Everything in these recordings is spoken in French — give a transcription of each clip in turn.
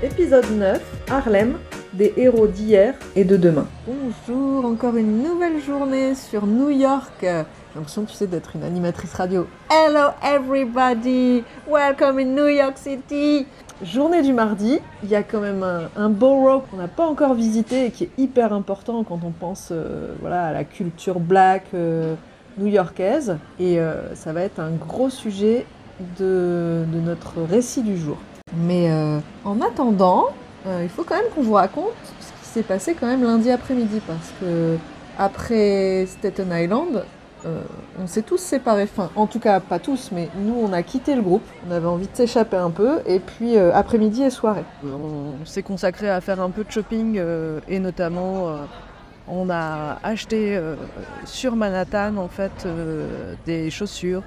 Épisode 9, Harlem, des héros d'hier et de demain. Bonjour, encore une nouvelle journée sur New York. J'ai l'impression, tu sais, d'être une animatrice radio. Hello everybody, welcome in New York City. Journée du mardi, il y a quand même un, un borough qu'on n'a pas encore visité et qui est hyper important quand on pense euh, voilà, à la culture black euh, new-yorkaise. Et euh, ça va être un gros sujet de, de notre récit du jour. Mais euh, en attendant, euh, il faut quand même qu'on vous raconte ce qui s'est passé quand même lundi après-midi parce que après Staten Island, euh, on s'est tous séparés. Enfin, en tout cas, pas tous, mais nous, on a quitté le groupe. On avait envie de s'échapper un peu. Et puis, après-midi et soirée. On s'est consacré à faire un peu de shopping et notamment, on a acheté sur Manhattan en fait des chaussures.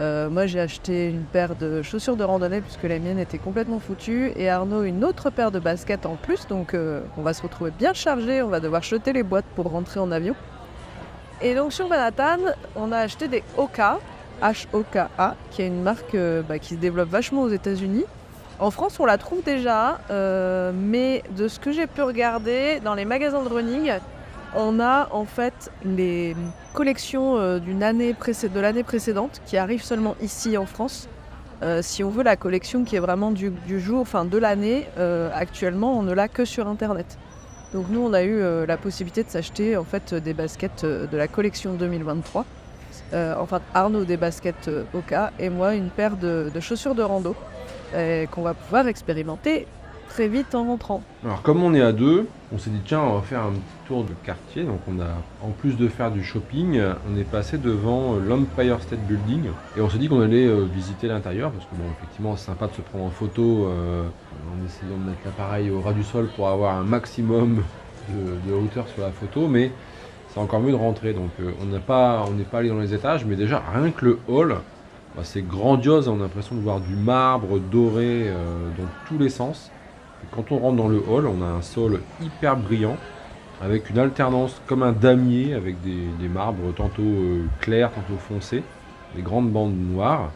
Euh, moi, j'ai acheté une paire de chaussures de randonnée puisque les miennes étaient complètement foutues et Arnaud une autre paire de baskets en plus. Donc, euh, on va se retrouver bien chargé. On va devoir jeter les boîtes pour rentrer en avion. Et donc sur Manhattan, on a acheté des Hoka, H-O-K-A, qui est une marque euh, bah, qui se développe vachement aux États-Unis. En France, on la trouve déjà, mais de ce que j'ai pu regarder dans les magasins de running, on a en fait les collections euh, d'une année de l'année précédente qui arrivent seulement ici en France. Euh, si on veut la collection qui est vraiment du, jour, enfin de l'année, euh, actuellement, on ne l'a que sur Internet. Donc nous, on a eu la possibilité de s'acheter en fait des baskets de la collection 2023. Euh, enfin, Arnaud des baskets Oka et moi une paire de, de chaussures de rando qu'on va pouvoir expérimenter très vite en rentrant. Alors comme on est à deux, on s'est dit tiens on va faire un petit tour de quartier. Donc on a en plus de faire du shopping, on est passé devant euh, l'Empire State Building et on s'est dit qu'on allait euh, visiter l'intérieur parce que bon effectivement c'est sympa de se prendre en photo euh, en essayant de mettre l'appareil au ras du sol pour avoir un maximum de, hauteur sur la photo, mais c'est encore mieux de rentrer. Donc on n'a pas, on n'est pas allé dans les étages, mais déjà rien que le hall, bah, c'est grandiose. On a l'impression de voir du marbre doré dans tous les sens. Quand on rentre dans le hall, on a un sol hyper brillant, avec une alternance comme un damier, avec des, marbres tantôt euh, clairs, tantôt foncés, des grandes bandes noires.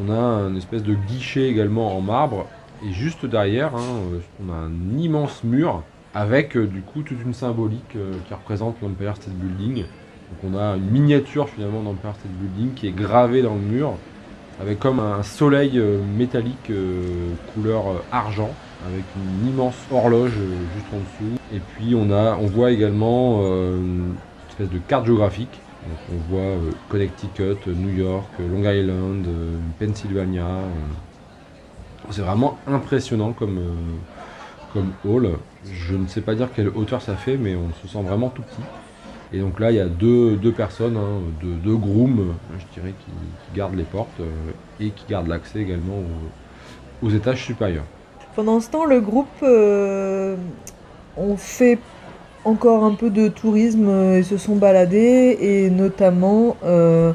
On a un espèce de guichet également en marbre, et juste derrière, hein, euh, on a un immense mur avec euh, du coup toute une symbolique qui représente l'Empire State Building. Donc on a une miniature finalement d'Empire State Building qui est gravée dans le mur, avec comme un soleil métallique couleur argent avec une immense horloge euh, juste en dessous. Et puis on a, on voit également euh, une espèce de carte géographique. Donc on voit euh, Connecticut, New York, Long Island, Pennsylvania. C'est vraiment impressionnant comme, comme hall. Je ne sais pas dire quelle hauteur ça fait, mais on se sent vraiment tout petit. Et donc là, il y a deux, deux personnes, hein, deux, deux grooms, je dirais, qui, gardent les portes et qui gardent l'accès également aux étages supérieurs. Pendant ce temps, le groupe euh, fait encore un peu de tourisme euh, et se sont baladés et notamment euh,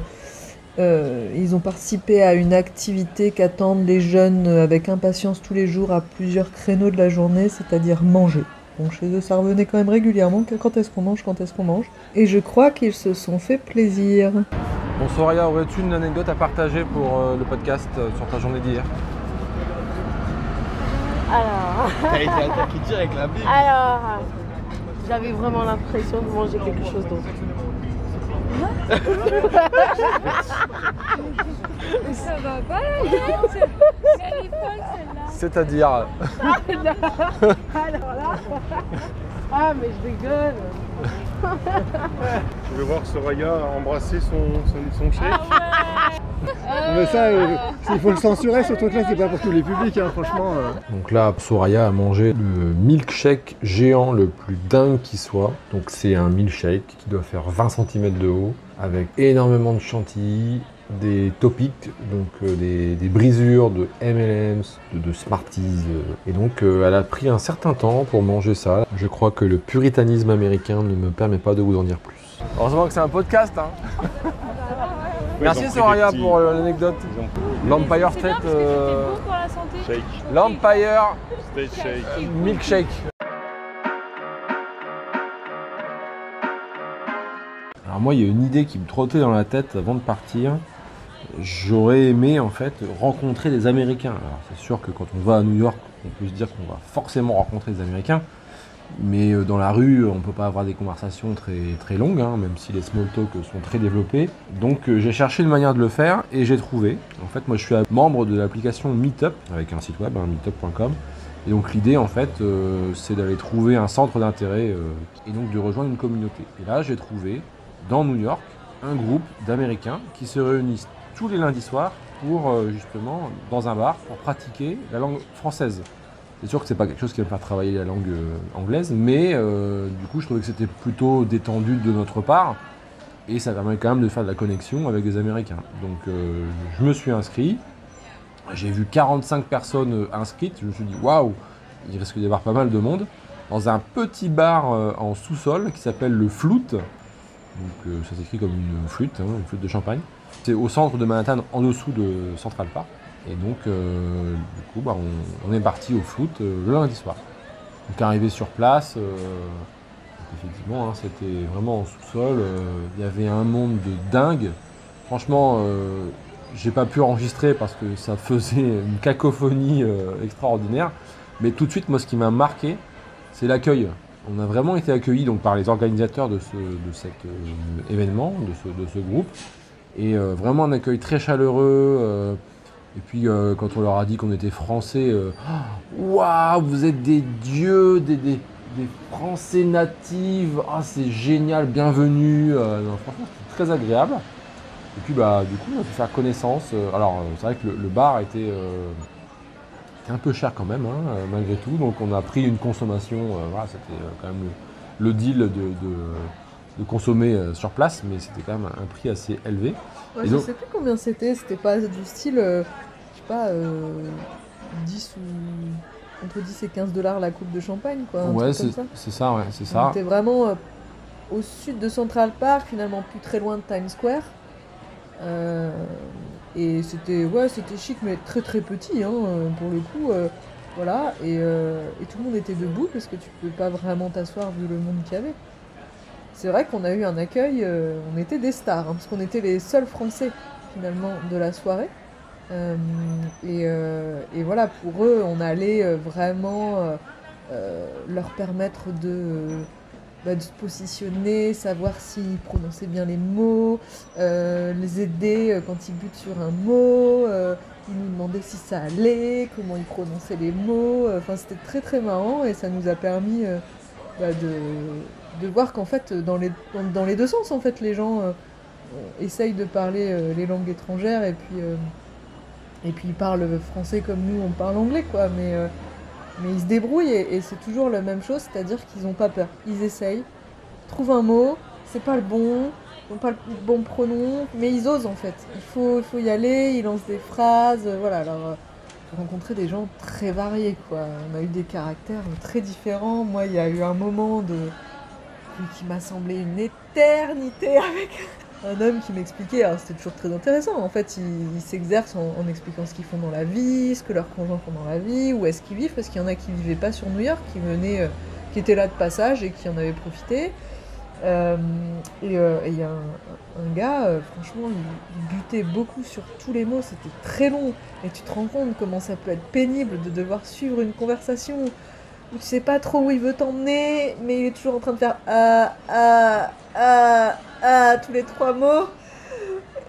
euh, ils ont participé à une activité qu'attendent les jeunes avec impatience tous les jours à plusieurs créneaux de la journée, c'est-à-dire manger. Bon, chez eux, ça revenait quand même régulièrement quand est-ce qu'on mange, quand est-ce qu'on mange. Et je crois qu'ils se sont fait plaisir. Bon, Soraya, aurais-tu une anecdote à partager pour le podcast sur ta journée d'hier? Alors, T'as été attaqué direct la Bible. alors, j'avais vraiment l'impression de manger quelque chose d'autre. Ça va pas Elle est folle celle-là C'est-à-dire Alors là, ah mais je rigole. Je vais voir Soraya embrasser son, son, son chef. Ah Mais ça, euh, il faut le censurer ce truc-là, c'est pas pour tous les publics, hein, franchement. euh. Donc là, Soraya a mangé le milkshake géant le plus dingue qui soit. Donc c'est un milkshake qui doit faire 20 cm de haut, avec énormément de chantilly, des topics, donc euh, des, des brisures de M&M's, de, de Smarties. euh. Et donc euh, elle a pris un certain temps pour manger ça. Je crois que le puritanisme américain ne me permet pas de vous en dire plus. Heureusement que c'est un podcast. Hein. Merci Soraya pour euh, l'anecdote. L'Empire C'est bien State parce que c'était euh, bon pour la santé. shake, L'Empire shake. Milkshake. Alors moi, il y a une idée qui me trottait dans la tête avant de partir. J'aurais aimé en fait rencontrer des Américains. Alors c'est sûr que quand on va à New York, on peut se dire qu'on va forcément rencontrer des Américains. Mais euh, dans la rue, on ne peut pas avoir des conversations très, très longues, hein, même si les small talk sont très développés. Donc euh, j'ai cherché une manière de le faire et j'ai trouvé. En fait, moi je suis membre de l'application Meetup, avec un site web, hein, meetup.com. Et donc l'idée en fait, euh, c'est d'aller trouver un centre d'intérêt et donc de rejoindre une communauté. Et là, j'ai trouvé dans New York un groupe d'Américains qui se réunissent tous les lundis soirs pour euh, justement dans un bar pour pratiquer la langue française. C'est sûr que c'est pas quelque chose qui va faire travailler la langue euh, anglaise, mais euh, du coup, je trouvais que c'était plutôt détendu de notre part et ça permet quand même de faire de la connexion avec des Américains. Donc, je me suis inscrit. J'ai vu 45 personnes inscrites. Je me suis dit, waouh, il risque d'y avoir pas mal de monde. Dans un petit bar en sous-sol qui s'appelle le Flout. Donc, euh, ça s'écrit comme une flûte, hein, une flûte de champagne. C'est au centre de Manhattan, en dessous de Central Park. Et donc, euh, du coup, bah, on, est parti au Flout euh, le lundi soir. Donc, arrivé sur place, euh, effectivement, hein, c'était vraiment en sous-sol. Il y avait un monde de dingue. Franchement, j'ai pas pu enregistrer parce que ça faisait une cacophonie extraordinaire. Mais tout de suite, moi, ce qui m'a marqué, c'est l'accueil. On a vraiment été accueillis donc, par les organisateurs de, ce, de cet euh, événement, de ce, groupe. Et euh, vraiment un accueil très chaleureux. euh, et puis quand on leur a dit qu'on était français, waouh, vous êtes des dieux, des, Français natifs, ah c'est génial, bienvenue. Franchement, c'était très agréable. Et puis bah du coup, on a pu faire connaissance. Alors c'est vrai que le, le bar était un peu cher quand même, hein, euh, malgré tout. Donc on a pris une consommation, euh, voilà, c'était euh, quand même le, le deal de, de, de consommer sur place, mais c'était quand même un prix assez élevé. Ouais, Et je donc- sais plus combien c'était, c'était pas du style, euh, je sais pas, euh, 10 ou. entre 10 et 15 dollars la coupe de champagne, quoi. ouais, c'est ça. c'est ça, ouais, c'est ça. était vraiment au sud de Central Park, finalement plus très loin de Times Square. Euh, et c'était ouais, c'était chic, mais très très petit, hein, euh, pour le coup. euh, voilà, et, euh, et tout le monde était debout parce que tu pouvais pas vraiment t'asseoir vu le monde qu'il y avait. C'est vrai qu'on a eu un accueil, on était des stars, hein, parce qu'on était les seuls Français finalement de la soirée. Et, et voilà, pour eux, on allait vraiment leur permettre de, bah, de se positionner, savoir s'ils prononçaient bien les mots, euh, les aider euh, quand ils butent sur un mot. euh, ils nous demandaient si ça allait, comment ils prononçaient les mots. euh, Enfin, c'était très très marrant et ça nous a permis bah, de, de voir qu'en fait, dans les, dans, les deux sens, en fait, les gens essayent de parler les langues étrangères et puis, et puis ils parlent français comme nous, on parle anglais, quoi. Mais, mais ils se débrouillent et, c'est toujours la même chose, c'est-à-dire qu'ils n'ont pas peur. Ils essayent, trouvent un mot, c'est pas le bon, pas le bon pronom, mais ils osent en fait. Il faut, il faut y aller, ils lancent des phrases, euh, voilà. Alors, euh, j'ai rencontré des gens très variés, quoi. On a eu des caractères très différents. Moi, il y a eu un moment de qui m'a semblé une éternité avec un homme qui m'expliquait, alors c'était toujours très intéressant, en fait ils ils s'exercent en, expliquant ce qu'ils font dans la vie, ce que leurs conjoints font dans la vie, où est-ce qu'ils vivent, parce qu'il y en a qui vivaient pas sur New York, qui venaient, euh, qui étaient là de passage et qui en avaient profité. Euh, et euh, et il y a un, gars, franchement, il, il butait beaucoup sur tous les mots, c'était très long, et tu te rends compte comment ça peut être pénible de devoir suivre une conversation tu sais pas trop où il veut t'emmener, mais il est toujours en train de faire ah, ah, ah, ah, tous les trois mots.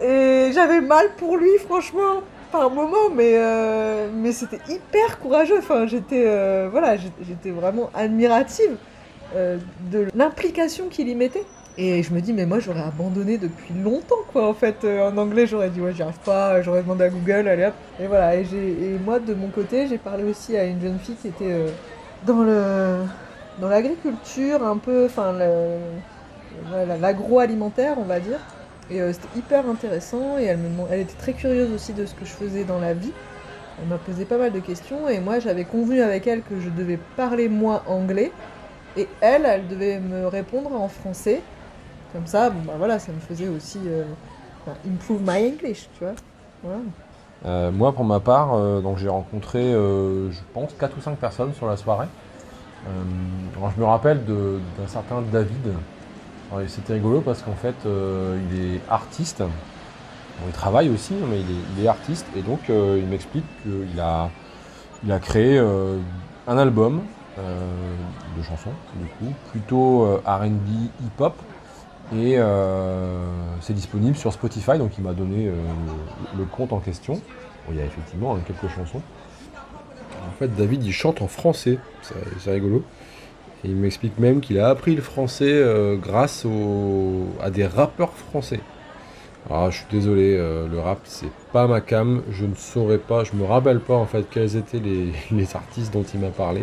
Et j'avais mal pour lui, franchement, par moment, mais, euh, mais c'était hyper courageux. Enfin, j'étais euh, voilà, j'étais- vraiment admirative euh, de l'implication qu'il y mettait. Et je me dis, mais moi j'aurais abandonné depuis longtemps, quoi, en fait. Euh, en anglais, j'aurais dit, ouais, j'y arrive pas, j'aurais demandé à Google, allez hop. Et voilà, et, et moi, de mon côté, j'ai parlé aussi à une jeune fille qui était euh, dans le dans l'agriculture, un peu, enfin, l'agroalimentaire, on va dire. Et euh, c'était hyper intéressant, et elle, elle était très curieuse aussi de ce que je faisais dans la vie. Elle m'a posé pas mal de questions, et moi, j'avais convenu avec elle que je devais parler, moi, anglais, et elle, elle devait me répondre en français. Comme ça, bon, bah voilà, ça me faisait aussi euh, improve my English, tu vois. Voilà. Euh, moi, pour ma part, euh, donc j'ai rencontré, euh, je pense, 4 ou 5 personnes sur la soirée. Je me rappelle d'un certain David. C'était rigolo parce qu'en fait, il est artiste. Il travaille aussi, mais il est, il est artiste. Et donc, il m'explique qu'il a il a créé un album de chansons, du coup, plutôt RB, hip-hop. Et euh, c'est disponible sur Spotify, donc il m'a donné euh, le, compte en question. Il y a effectivement hein, quelques chansons. En fait, David, il chante en français, c'est rigolo. Il m'explique même qu'il a appris le français euh, grâce à des rappeurs français. Alors, je suis désolé, le rap, c'est pas ma cam. Je ne saurais pas, je me rappelle pas en fait quels étaient les artistes dont il m'a parlé.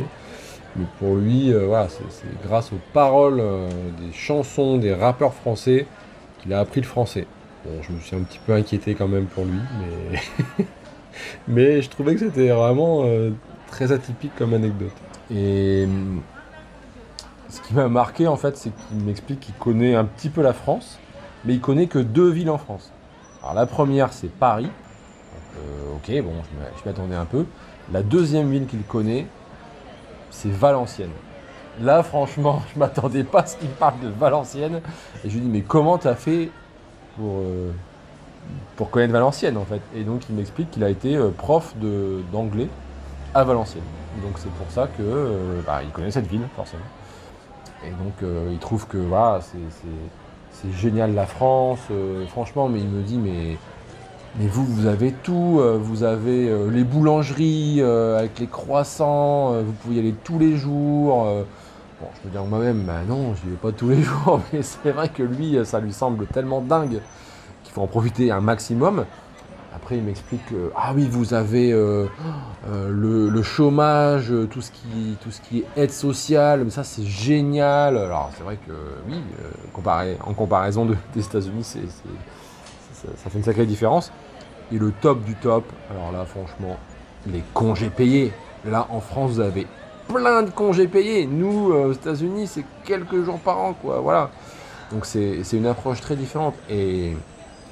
Mais pour lui, euh, voilà, c'est grâce aux paroles euh, des chansons des rappeurs français qu'il a appris le français. Bon, je me suis un petit peu inquiété quand même pour lui, mais, je trouvais que c'était vraiment euh, très atypique comme anecdote. Et hum, ce qui m'a marqué en fait, c'est qu'il m'explique qu'il connaît un petit peu la France, mais il connaît que deux villes en France. Alors la première, c'est Paris. Ok, bon, je m'attendais un peu. La deuxième ville qu'il connaît, c'est Valenciennes. Là, franchement, je m'attendais pas à ce qu'il parle de Valenciennes. Et je lui dis, mais comment t'as fait pour, euh, pour connaître Valenciennes, en fait? Et donc, il m'explique qu'il a été euh, prof d'anglais à Valenciennes. Donc, c'est pour ça que euh, bah, il connaît cette ville, forcément. Et donc, il trouve que voilà, c'est- génial la France, franchement, mais il me dit, mais, mais vous, vous avez tout, euh, vous avez euh, les boulangeries euh, avec les croissants, vous pouvez y aller tous les jours. Bon, je peux dire moi-même, bah non, je n'y vais pas tous les jours, mais c'est vrai que lui, ça lui semble tellement dingue qu'il faut en profiter un maximum. Après, il m'explique que, ah oui, vous avez le, chômage, tout ce, qui, tout ce qui est aide sociale, mais ça c'est génial. Alors c'est vrai que oui, comparé, en comparaison de- des États-Unis, c'est- ça, fait une sacrée différence. Et le top du top, alors là franchement, les congés payés. Là en France, vous avez plein de congés payés. Nous, euh, aux États-Unis, c'est quelques jours par an, quoi. Voilà. Donc c'est, une approche très différente. Et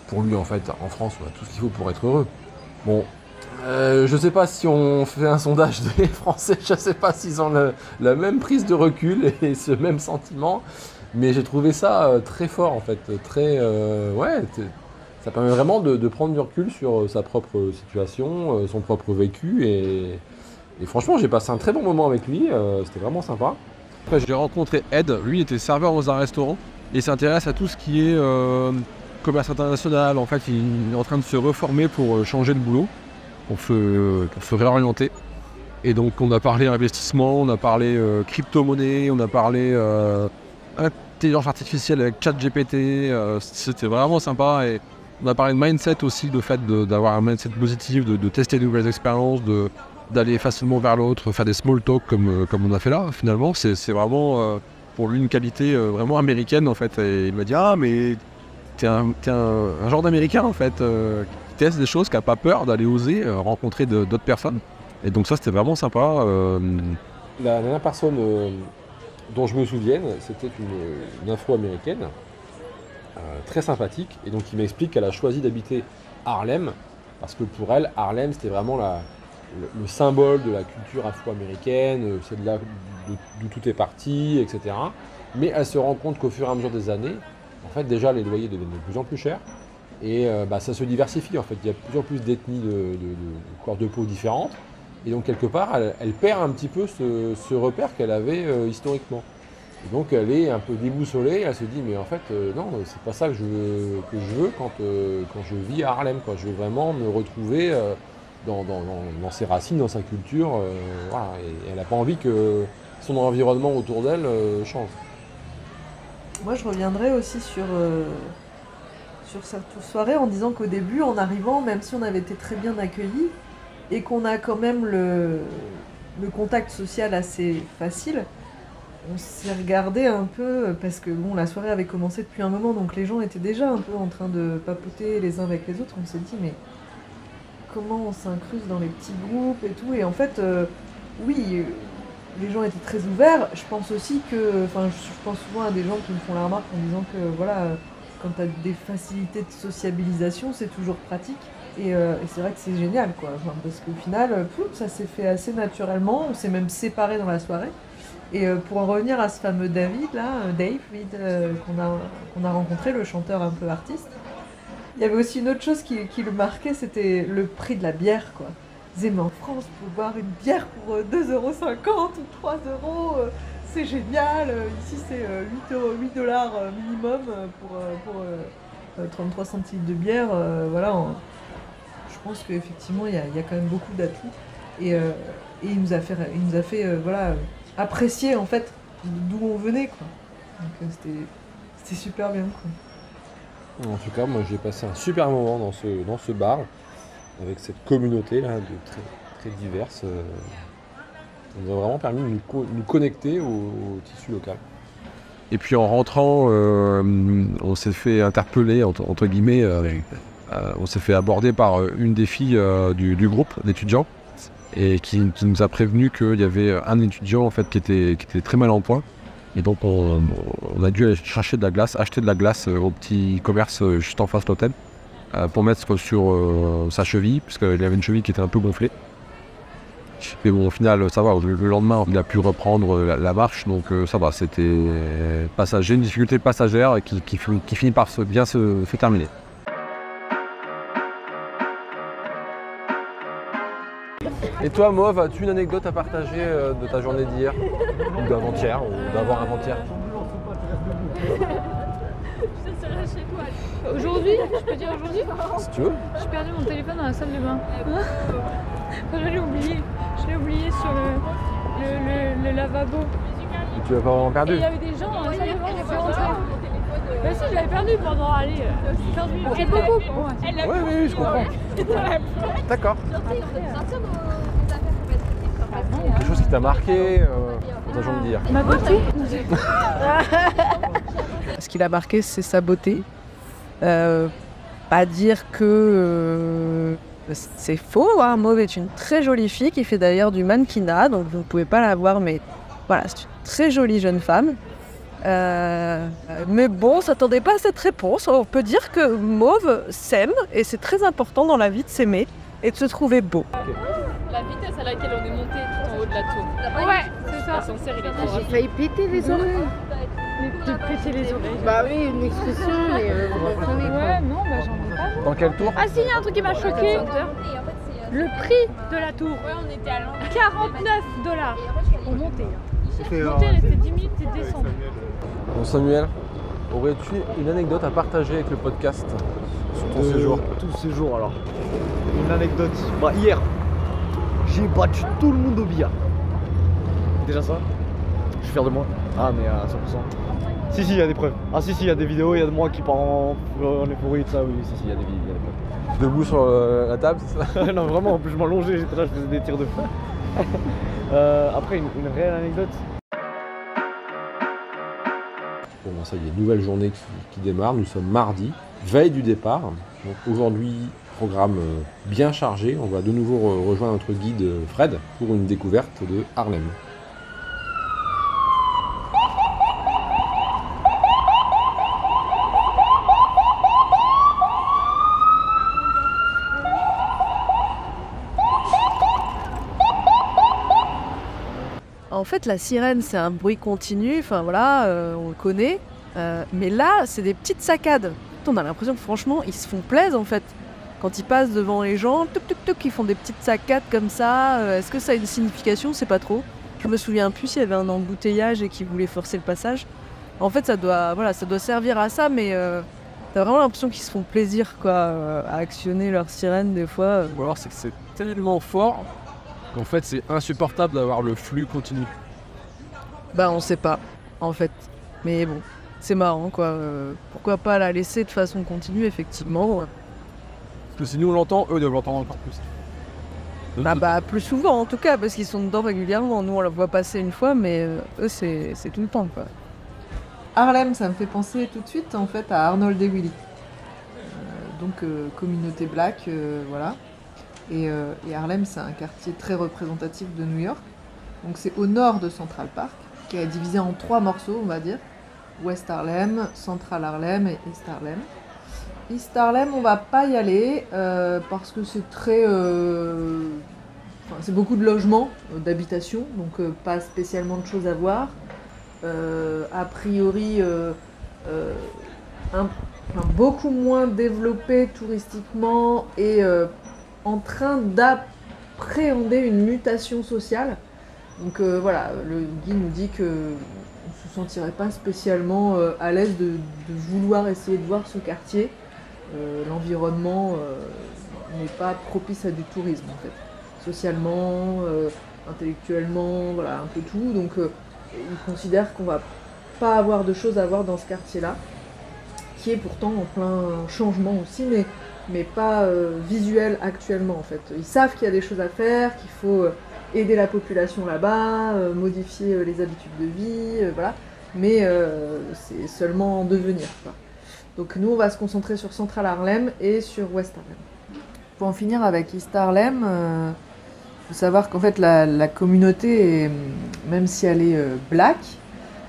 pour lui, en fait, en France, on a tout ce qu'il faut pour être heureux. Bon, euh, je sais pas si on fait un sondage des Français, je sais pas s'ils ont la même prise de recul et ce même sentiment, mais j'ai trouvé ça euh, très fort en fait, très euh, ouais, ça permet vraiment de, prendre du recul sur euh, sa propre situation, euh, son propre vécu et, franchement j'ai passé un très bon moment avec lui, euh, c'était vraiment sympa. Après, j'ai rencontré Ed, lui était serveur dans un restaurant et il s'intéresse à tout ce qui est euh, commerce international. En fait, il est en train de se reformer pour euh, changer de boulot, pour se, réorienter. Et donc, on a parlé investissement, on a parlé euh, crypto-monnaie, on a parlé euh, intelligence artificielle avec ChatGPT. euh, C'était vraiment sympa. Et on a parlé de mindset aussi, le fait d'avoir un mindset positif, de, tester de nouvelles expériences, d'aller facilement vers l'autre, faire des small talk comme, euh, comme on a fait là, finalement, c'est vraiment euh, pour lui une qualité euh, vraiment américaine en fait. Et il m'a dit Ah, mais t'es un, un, genre d'américain en fait, qui teste des choses, qui a pas peur d'aller oser rencontrer d'autres personnes. Et donc, ça, c'était vraiment sympa. La dernière personne dont je me souvienne, c'était une, une afro-américaine, très sympathique, et donc il m'explique qu'elle a choisi d'habiter Harlem, parce que pour elle, Harlem, c'était vraiment le, le symbole de la culture afro-américaine, euh, c'est de là d'où tout est parti, etc. Mais elle se rend compte qu'au fur et à mesure des années, en fait, déjà, les loyers deviennent de plus en plus chers, et euh, bah, ça se diversifie, en fait. Il y a de plus en plus d'ethnies de, corps de peau différentes, et donc, quelque part, elle, perd un petit peu ce, repère qu'elle avait euh, historiquement. Et donc, elle est un peu déboussolée. Elle se dit, mais en fait, euh, non, c'est pas ça que je veux, quand, euh, quand je vis à Harlem. Quoi. Je veux vraiment me retrouver euh, dans, dans- ses racines, dans sa culture. Et elle n'a pas envie que son environnement autour d'elle change. Moi, je reviendrai aussi sur, sur cette soirée en disant qu'au début, en arrivant, même si on avait été très bien accueillis et qu'on a quand même le, le contact social assez facile, on s'est regardé un peu parce que bon, la soirée avait commencé depuis un moment, donc les gens étaient déjà un peu en train de papoter les uns avec les autres. On s'est dit, mais comment on s'incruste dans les petits groupes et tout. Et en fait, euh, oui, euh, les gens étaient très ouverts. Je pense aussi que, enfin, je, pense souvent à des gens qui me font la remarque en disant que, voilà, quand tu as des facilités de sociabilisation, c'est toujours pratique. Et, euh, c'est vrai que c'est génial, quoi. Parce qu'au final, ça s'est fait assez naturellement. On s'est même séparés dans la soirée. Et euh, pour en revenir à ce fameux David, là, euh, David, euh, qu'on a, rencontré, le chanteur un peu artiste, il y avait aussi une autre chose qui, le marquait, c'était le prix de la bière, quoi. mais en France, pour boire une bière pour euh, 2,50€ ou 3€, euh, c'est génial. Ici, c'est euh, 8, euros- 8 dollars minimum pour, pour euh, euh, 33 centilitres de bière. voilà, je pense qu'effectivement, il y, y a quand même beaucoup d'atouts. Et, et il nous a fait, il nous a fait voilà, apprécier en fait d'où on venait. Quoi. Donc euh, c'était, super bien. Quoi. En tout cas, moi j'ai passé un super moment dans ce, dans ce bar, avec cette communauté là, de très, très diverses. euh, Ça nous a vraiment permis de nous, co- nous connecter au, au tissu local. Et puis en rentrant, euh, on s'est fait interpeller, entre, entre guillemets, euh, euh, on s'est fait aborder par une des filles euh, du, du groupe d'étudiants et qui, nous a prévenu qu'il y avait un étudiant en fait qui était, très mal en point. Et donc on, a dû aller chercher de la glace, acheter de la glace euh, au petit commerce euh, juste en face de l'hôtel euh, pour mettre sur sa cheville, puisqu'il avait une cheville qui était un peu gonflée. Mais bon, au final, ça va. Le, le lendemain, il a pu reprendre la, marche, donc ça va. C'était passager, une difficulté passagère qui, finit- par bien se, se terminer. Et toi, Mauve, as-tu une anecdote à partager euh, de ta journée d'hier Ou d'avant-hier Ou d'avant avant-hier Aujourd'hui, je peux dire aujourd'hui Si tu veux. J'ai perdu mon téléphone dans la salle de bain. Je l'ai oublié. Je l'ai oublié sur le, le, le, le lavabo. Tu l'as pas vraiment Et perdu il y avait des gens dans la salle de bain qui sont rentrés. Bah si, je l'avais perdu pendant, allez, euh, 15 minutes. C'est beaucoup. Ouais. Oui, oui, oui, je comprends. D'accord. Quelque chose qui t'a marqué euh, d'hier Ma beauté Ce qu'il a marqué, c'est sa beauté. Euh, pas dire que euh, c'est faux. Hein. Mauve est une très jolie fille qui fait d'ailleurs du mannequinat, donc vous ne pouvez pas la voir, mais voilà, c'est une très jolie jeune femme. Euh, mais bon, on s'attendait pas à cette réponse. On peut dire que Mauve s'aime et c'est très important dans la vie de s'aimer et de se trouver beau. La vitesse à laquelle on est monté tout en haut de la tour. Ouais, c'est ça. L'ascenseur, il est trop J'ai rapide. failli péter les oreilles. De péter les oreilles. Bah oui, une expression, mais euh, vous comprenez quoi. Ouais, non, bah j'en ai pas. Dans quel tour Ah si, il y a un truc qui m'a choqué. Le prix de la tour. Ouais, on était à l'envers. 49 dollars pour monter. C'était Monter, rester 10 minutes et descendre. Bon, Samuel, aurais-tu une anecdote à partager avec le podcast sur ton séjour? Tout séjour alors. Une anecdote. Bah hier, j'ai battu tout le monde au billard. Déjà ça? Je suis fier de moi. Ah mais à 100%. Si si, il y a des preuves. Ah si si, il y a des vidéos, il y a de moi qui part en, en euphorie de ça, oui, si si, il y a des vidéos. il y a des preuves. Debout sur euh, la table, c'est ça? Non vraiment, en plus je m'allongeais, j'étais là, je faisais des tirs de fou. Euh, après une, une réelle anecdote. Bon, ben, ça y est, nouvelle journée qui, qui démarre. Nous sommes mardi, veille du départ. Donc aujourd'hui, programme euh, bien chargé. On va de nouveau re- rejoindre notre guide euh, Fred pour une découverte de Harlem. En fait, la sirène, c'est un bruit continu, enfin voilà, euh, on le connaît. Mais là, c'est des petites saccades. On a l'impression que franchement, ils se font plaisir en fait. Quand ils passent devant les gens, toc, ils font des petites saccades comme ça. Euh, Est-ce que ça a une signification? C'est pas trop. Je me souviens plus s'il y avait un embouteillage et qu'ils voulaient forcer le passage. En fait, ça doit, voilà, ça doit servir à ça, mais euh, t'as vraiment l'impression qu'ils se font plaisir quoi, euh, à actionner leur sirène des fois. Ou alors c'est que c'est tellement fort qu'en fait c'est insupportable d'avoir le flux continu. Bah on sait pas, en fait. Mais bon, c'est marrant quoi. Pourquoi pas la laisser de façon continue, effectivement. Parce que si nous on l'entend, eux doivent l'entendre encore plus. Bah, bah plus souvent en tout cas, parce qu'ils sont dedans régulièrement. Nous on la voit passer une fois, mais euh, eux c'est c'est tout le temps quoi. Harlem, ça me fait penser tout de suite en fait à Arnold et Willy. Euh, donc euh, communauté black, euh, voilà. Et, euh, et Harlem, c'est un quartier très représentatif de New York. Donc c'est au nord de Central Park, qui est divisé en trois morceaux, on va dire. West Harlem, Central Harlem et East Harlem. East Harlem, on va pas y aller euh, parce que c'est très. euh, c'est beaucoup de logements, euh, d'habitation, donc pas spécialement de choses à voir. A priori, beaucoup moins développé touristiquement et en train appréhender une mutation sociale. Donc voilà, le guide nous dit que on se sentirait pas spécialement à l'aise de vouloir essayer de voir ce quartier. Euh, L'environnement euh, n'est pas propice à du tourisme en fait. Socialement, euh, intellectuellement, voilà, un peu tout. Donc euh, il considère qu'on va pas avoir de choses à voir dans ce quartier-là, qui est pourtant en plein changement aussi, mais, mais pas visuel actuellement en fait. Ils savent qu'il y a des choses à faire, qu'il faut aider la population là-bas, modifier les habitudes de vie, voilà, mais c'est seulement en devenir. Quoi. Donc nous on va se concentrer sur Central Harlem et sur West Harlem. Pour en finir avec East Harlem, il faut savoir qu'en fait la, communauté, même si elle est euh, black,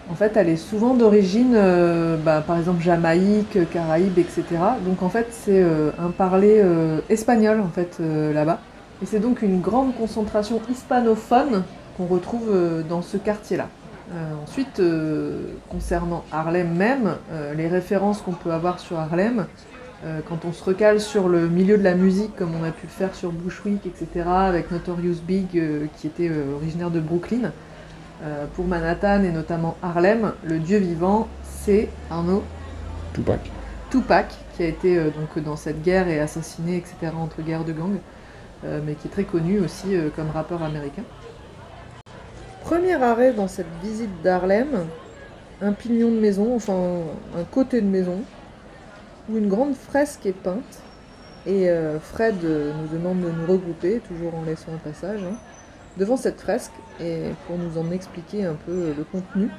en fait, elle est souvent d'origine, euh, bah, par exemple, Jamaïque, Caraïbes, etc. Donc, en fait, c'est euh, un parler euh, espagnol, en fait, euh, là-bas. Et c'est donc une grande concentration hispanophone qu'on retrouve euh, dans ce quartier-là. Euh, ensuite, euh, concernant Harlem même, euh, les références qu'on peut avoir sur Harlem, quand on se recale sur le milieu de la musique, comme on a pu le faire sur Bushwick, etc., avec Notorious Big, qui était originaire de Brooklyn, pour Manhattan et notamment Harlem, le dieu vivant, c'est Arnaud Tupac. Tupac, qui a été donc dans cette guerre et assassiné, etc., entre guerres de gangs, euh, mais qui est très connu aussi comme rappeur américain. Premier arrêt dans cette visite d'Harlem, un pignon de maison, enfin un côté de maison, où une grande fresque est peinte. Et euh, Fred euh, nous demande de nous regrouper, toujours en laissant un passage, hein, devant cette fresque, et pour nous en expliquer un peu euh, le contenu,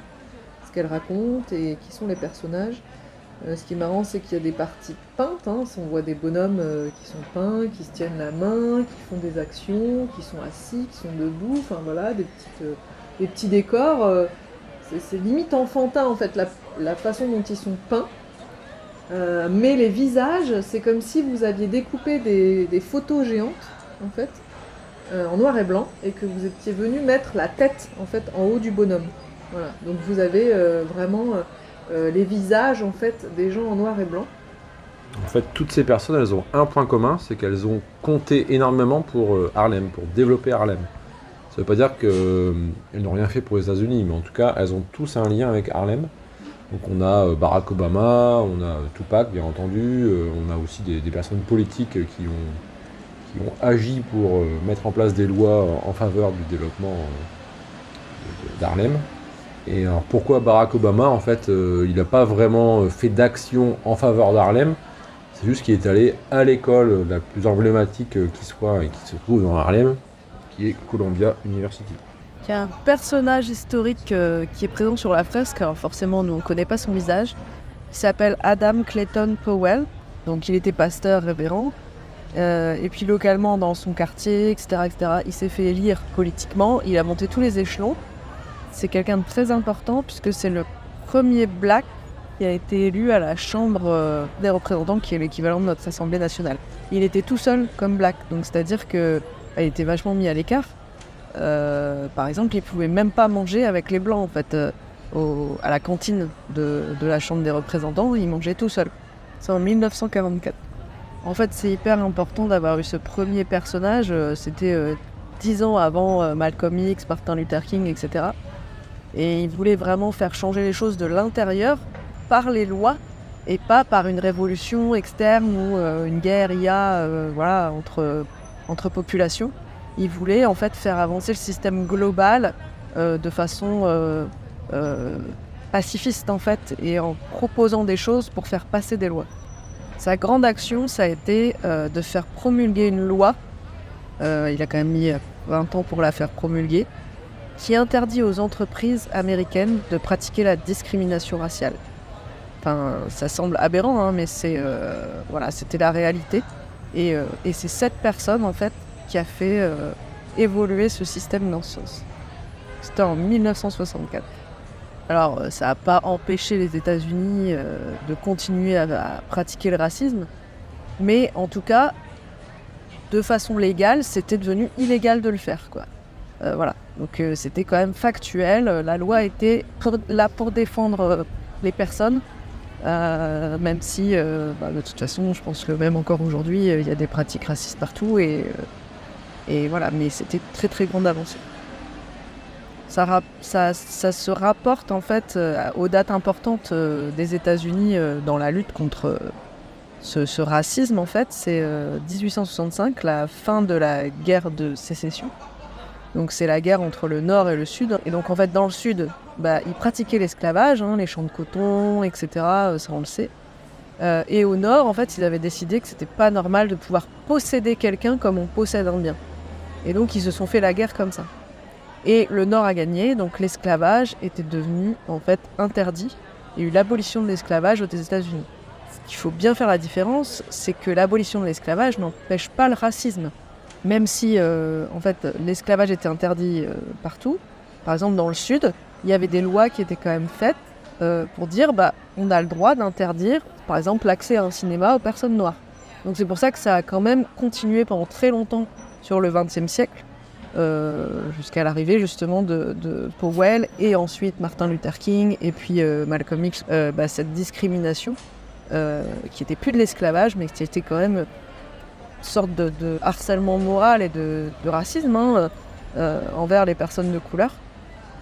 ce qu'elle raconte et qui sont les personnages. Ce qui est marrant, c'est qu'il y a des parties peintes. hein. On voit des bonhommes qui sont peints, qui se tiennent la main, qui font des actions, qui sont assis, qui sont debout. Enfin voilà, des, petites, des petits décors. euh, c'est- limite enfantin en fait, la, façon dont ils sont peints. Euh, mais les visages, c'est comme si vous aviez découpé des, photos géantes en fait, euh, en noir et blanc, et que vous étiez venu mettre la tête en fait en haut du bonhomme. Voilà. Donc vous avez vraiment les visages en fait des gens en noir et blanc. En fait, toutes ces personnes, elles ont un point commun, c'est qu'elles ont compté énormément pour Harlem, pour développer Harlem. Ça veut pas dire qu'elles n'ont rien fait pour les États-Unis, mais en tout cas, elles ont tous un lien avec Harlem. Donc on a euh, Barack Obama, on a euh, Tupac, bien entendu, euh, on a aussi des, personnes politiques euh, qui ont, qui ont agi pour euh, mettre en place des lois en faveur du développement euh, d'Harlem. Et alors pourquoi Barack Obama En fait, euh, il n'a pas vraiment euh, fait d'action en faveur d'Harlem? C'est juste qu'il est allé à l'école la plus emblématique euh, qui soit et qui se trouve dans Harlem, Columbia University. Il y a un personnage historique euh, qui est présent sur la fresque, alors forcément nous on ne connaît pas son visage. Il s'appelle Adam Clayton Powell, donc il était pasteur révérend. Euh, et puis localement dans son quartier, etc., etc., il s'est fait élire politiquement, il a monté tous les échelons. C'est quelqu'un de très important puisque c'est le premier black qui a été élu à la Chambre euh, des représentants, qui est l'équivalent de notre Assemblée nationale. Il était tout seul comme black, donc c'est-à-dire qu'il était vachement mis à l'écart. Euh, par exemple, il pouvait même pas manger avec les blancs en fait. euh, à la cantine de, la Chambre des représentants, il mangeait tout seul. C'est en 1944. En fait, c'est hyper important d'avoir eu ce premier personnage. euh, C'était euh, dix ans avant euh, Malcolm X, Martin Luther King, etc. Et il voulait vraiment faire changer les choses de l'intérieur par les lois et pas par une révolution externe ou euh, une guerre IA euh, voilà, entre, entre populations. Il voulait en fait faire avancer le système global euh, de façon euh, euh, pacifiste en fait et en proposant des choses pour faire passer des lois. Sa grande action, ça a été de faire promulguer une loi. il a quand même mis 20 ans pour la faire promulguer, qui interdit aux entreprises américaines de pratiquer la discrimination raciale. Enfin, ça semble aberrant, hein, mais c'est voilà, c'était la réalité. Et, euh, et c'est cette personne en fait qui a fait euh, évoluer ce système dans ce. C'était en 1964. Alors, euh, ça n'a pas empêché les États-Unis de continuer à, pratiquer le racisme, mais en tout cas, de façon légale, c'était devenu illégal de le faire, voilà. Donc, c'était quand même factuel. La loi était là pour défendre les personnes, euh, même si, euh, bah, de toute façon, je pense que même encore aujourd'hui, euh, il y a des pratiques racistes partout et, voilà, mais c'était très très grande avancée. Ça, se rapporte en fait aux dates importantes des États-Unis dans la lutte contre ce, ce racisme en fait. C'est euh, 1865, la fin de la guerre de sécession. Donc c'est la guerre entre le nord et le sud. Et donc en fait dans le sud, bah, ils pratiquaient l'esclavage, hein, les champs de coton, etc. euh, ça on le sait. Euh, et au nord, en fait, ils avaient décidé que c'était pas normal de pouvoir posséder quelqu'un comme on possède un bien. Et donc ils se sont fait la guerre comme ça. Et le Nord a gagné, donc l'esclavage était devenu en fait interdit. Il y a eu l'abolition de l'esclavage aux États-Unis. Ce qu'il faut bien faire la différence, c'est que l'abolition de l'esclavage n'empêche pas le racisme. Même si euh, en fait l'esclavage était interdit euh, partout, par exemple dans le Sud, il y avait des lois qui étaient quand même faites euh, pour dire bah on a le droit d'interdire, par exemple, l'accès à un cinéma aux personnes noires. Donc c'est pour ça que ça a quand même continué pendant très longtemps sur le XXe siècle, jusqu'à l'arrivée justement de, Powell et ensuite Martin Luther King et puis Malcolm X, bah, cette discrimination qui était plus de l'esclavage mais qui était quand même sorte de, harcèlement moral et de, racisme hein, euh, envers les personnes de couleur.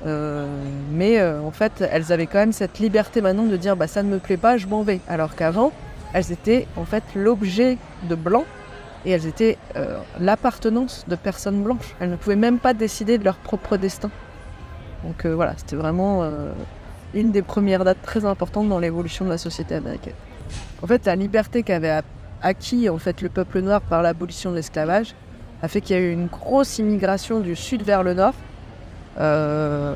Euh, mais euh, en fait, elles avaient quand même cette liberté maintenant de dire bah ça ne me plaît pas, je m'en vais. Alors qu'avant, elles étaient en fait l'objet de blanc et elles étaient euh, l'appartenance de personnes blanches. Elles ne pouvaient même pas décider de leur propre destin. Donc euh, voilà, c'était vraiment euh, une des premières dates très importantes dans l'évolution de la société américaine. En fait, la liberté qu'avait acquis en fait le peuple noir par l'abolition de l'esclavage a fait qu'il y a eu une grosse immigration du sud vers le nord. Euh,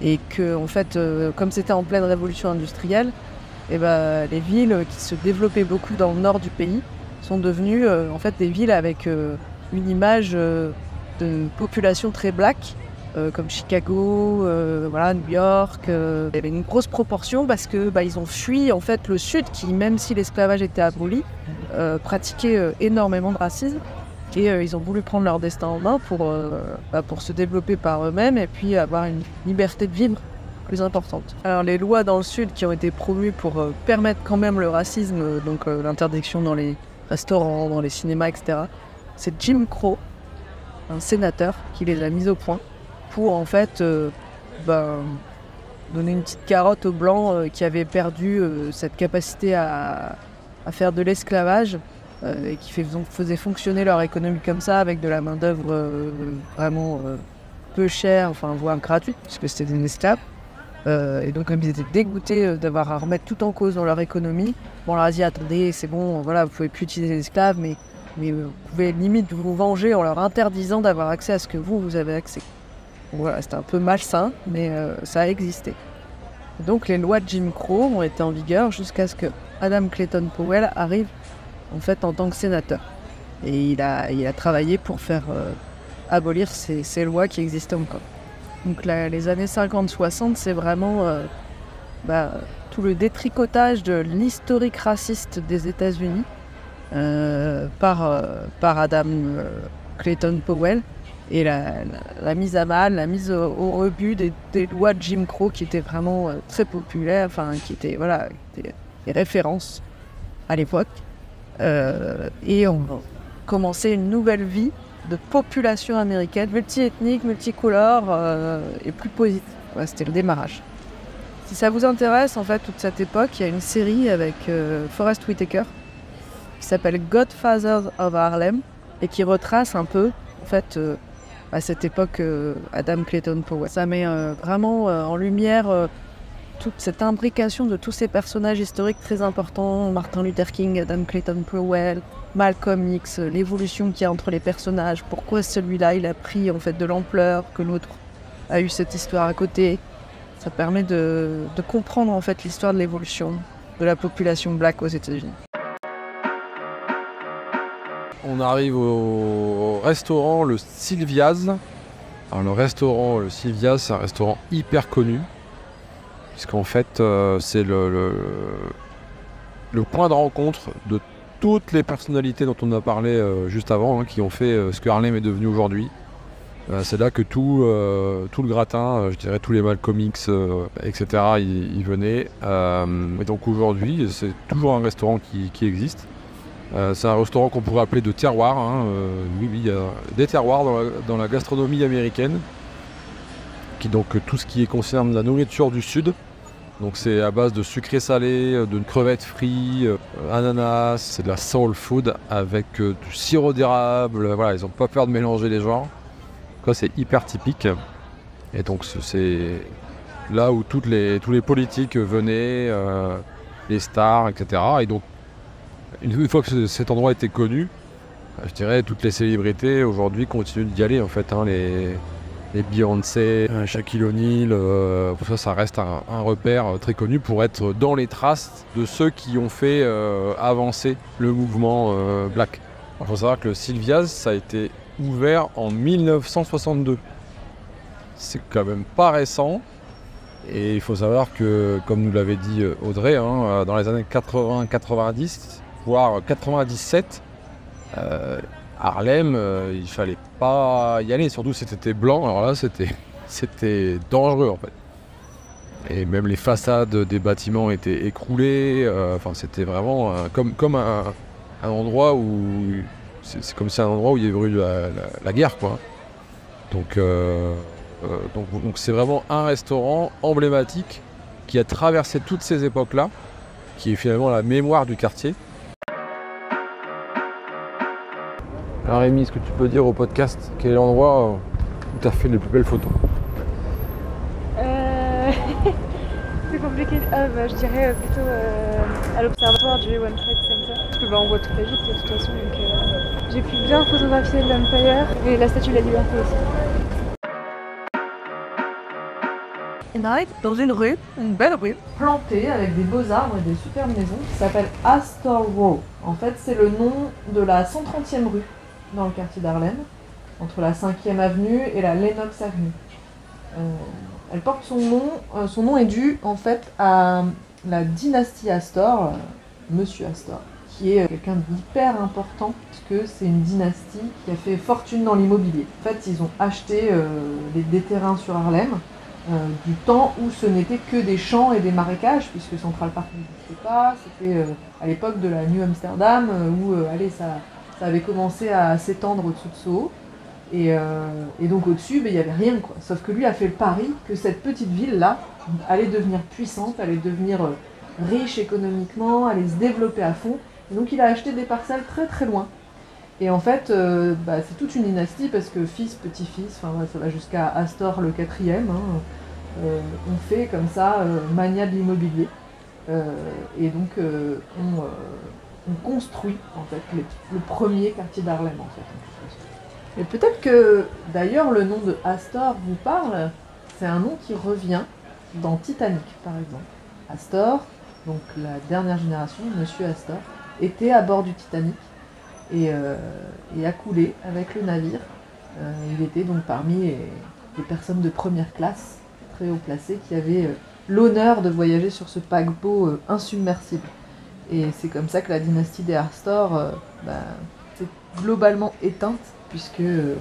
et que en fait, euh, comme c'était en pleine révolution industrielle, et ben, les villes qui se développaient beaucoup dans le nord du pays sont devenues euh, en fait des villes avec une image de population très black, euh, comme Chicago, euh, voilà, New York. euh. Il y avait une grosse proportion parce que bah, ils ont fui en fait le sud, qui même si l'esclavage était aboli, pratiquait énormément de racisme. Et ils ont voulu prendre leur destin en main pour, bah, pour se développer par eux-mêmes et puis avoir une liberté de vivre plus importante. Alors les lois dans le sud qui ont été promues pour permettre quand même le racisme, donc l'interdiction dans les restaurants, dans les cinémas, etc., c'est Jim Crow, un sénateur, qui les a mises au point pour en fait euh, ben, donner une petite carotte aux blancs euh, qui avaient perdu euh, cette capacité à, faire de l'esclavage et qui fait- faisaient fonctionner leur économie comme ça avec de la main-d'œuvre vraiment peu chère, enfin voire gratuite, puisque c'était des esclaves. Et donc comme ils étaient dégoûtés d'avoir à remettre tout en cause dans leur économie, bon on leur a dit attendez c'est bon, voilà vous pouvez plus utiliser les esclaves, mais, mais vous pouvez limite vous venger en leur interdisant d'avoir accès à ce que vous vous avez accès. C'était un peu malsain, mais euh, ça a existé. Donc les lois de Jim Crow ont été en vigueur jusqu'à ce que Adam Clayton Powell arrive en fait en tant que sénateur. Et il a, il a travaillé pour faire euh, abolir ces, lois qui existaient encore. Donc les années 50-60, c'est vraiment euh, bah, tout le détricotage de l'historique raciste des États-Unis par, par Adam Clayton Powell et la, mise à mal, la mise au, rebut des, lois de Jim Crow qui étaient vraiment euh, très populaires, enfin qui étaient voilà, des références à l'époque. Euh, et on a commencé une nouvelle vie de population américaine, multiethnique, multicolore euh, et plus positive. C'était le démarrage. Si ça vous intéresse, en fait, toute cette époque, il y a une série avec Forrest Whitaker qui s'appelle Godfathers of Harlem et qui retrace un peu, en fait, à cette époque, euh, Adam Clayton Powell. Ça met euh, vraiment euh, en lumière toute cette imbrication de tous ces personnages historiques très importants, Martin Luther King, Adam Clayton Powell, Malcolm X, l'évolution qu'il y a entre les personnages, pourquoi celui-là il a pris en fait de l'ampleur, que l'autre a eu cette histoire à côté. Ça permet de, de comprendre en fait l'histoire de l'évolution de la population black aux États-Unis. On arrive au restaurant le Sylvia's. Alors le restaurant le Sylvia's, c'est un restaurant hyper connu. Puisqu'en fait, euh, c'est le, point de rencontre de toutes les personnalités dont on a parlé euh, juste avant, hein, qui ont fait euh, ce que Harlem est devenu aujourd'hui. C'est là que tout, tout le gratin, je dirais tous les Malcolm X, euh, etc., y, venaient. Et donc aujourd'hui, c'est toujours un restaurant qui existe. Euh, c'est un restaurant qu'on pourrait appeler de terroir. hein, euh, oui, oui, il y a des terroirs dans la, gastronomie américaine. Qui donc tout ce qui concerne la nourriture du sud. Donc c'est à base de sucré salé, de crevettes frites, euh, ananas, c'est de la soul food avec du sirop d'érable. Voilà, ils n'ont pas peur de mélanger les genres. C'est hyper typique. Et donc ce- c'est là où les, tous les politiques venaient, les stars, etc. Et donc une fois que ce- cet endroit était connu, je dirais toutes les célébrités aujourd'hui continuent d'y aller en fait. hein, les, les Beyoncé, euh, Shaquille O'Neal, euh, ça reste un, repère euh, très connu pour être dans les traces de ceux qui ont fait avancer le mouvement black. Il faut savoir que le Sylvia's ça a été ouvert en 1962. C'est quand même pas récent. Et il faut savoir que, comme nous l'avait dit Audrey, hein, dans les années 80-90, voire 97, euh, Harlem, euh, il fallait pas y aller, surtout si c'était blanc. Alors là, c'était, c'était dangereux en fait. Et même les façades des bâtiments étaient écroulées. euh, Enfin, c'était vraiment comme, comme un, un endroit où. C'est, comme si un endroit où il y avait eu la, guerre, quoi. Euh, donc, donc c'est vraiment un restaurant emblématique qui a traversé toutes ces époques-là, qui est finalement la mémoire du quartier. Alors Rémi, est-ce que tu peux dire au podcast quel est l'endroit où tu as fait les plus belles photos? Euh... c'est compliqué. Ah bah je dirais euh, plutôt euh, à l'observatoire du One Trade Center. Parce que bah on voit toute la ville de toute façon. Donc euh, j'ai pu bien photographier l'Empire et la Statue de la Liberté aussi. Et là, dans une rue, une belle rue, Planté avec des beaux arbres et des superbes maisons qui s'appelle Astor Row. En fait, c'est le nom de la 130e rue dans le quartier d'Harlem, entre la 5e avenue et la Lenox Avenue. Euh, elle porte son nom, euh, son nom est dû en fait à la dynastie Astor, euh, Monsieur Astor, qui est quelqu'un d'hyper important puisque c'est une dynastie qui a fait fortune dans l'immobilier. En fait, ils ont acheté des, terrains sur Harlem du temps où ce n'était que des champs et des marécages, puisque Central Park n'existait pas. C'était à l'époque de la New Amsterdam, où allez, ça, ça avait commencé à s'étendre au-dessous de Soho. Et, euh, et donc au-dessus, ben, il n'y avait rien. Quoi. Sauf que lui a fait le pari que cette petite ville-là allait devenir puissante, allait devenir euh, riche économiquement, allait se développer à fond. Et donc il a acheté des parcelles très très loin. Et en fait, euh, bah, c'est toute une dynastie parce que fils, petit-fils, ça va jusqu'à Astor le quatrième, hein, on fait comme ça euh, mania de l'immobilier. Et donc on, on construit en fait le premier quartier d'Harlem en fait. Et peut-être que d'ailleurs le nom de Astor vous parle, c'est un nom qui revient dans Titanic par exemple. Astor, donc la dernière génération, Monsieur Astor, était à bord du Titanic et, euh, a coulé avec le navire. Euh, il était donc parmi les, personnes de première classe, très haut placées, qui avaient euh, l'honneur de voyager sur ce paquebot insubmersible. Et c'est comme ça que la dynastie des Astor euh, bah, s'est globalement éteinte, puisque euh,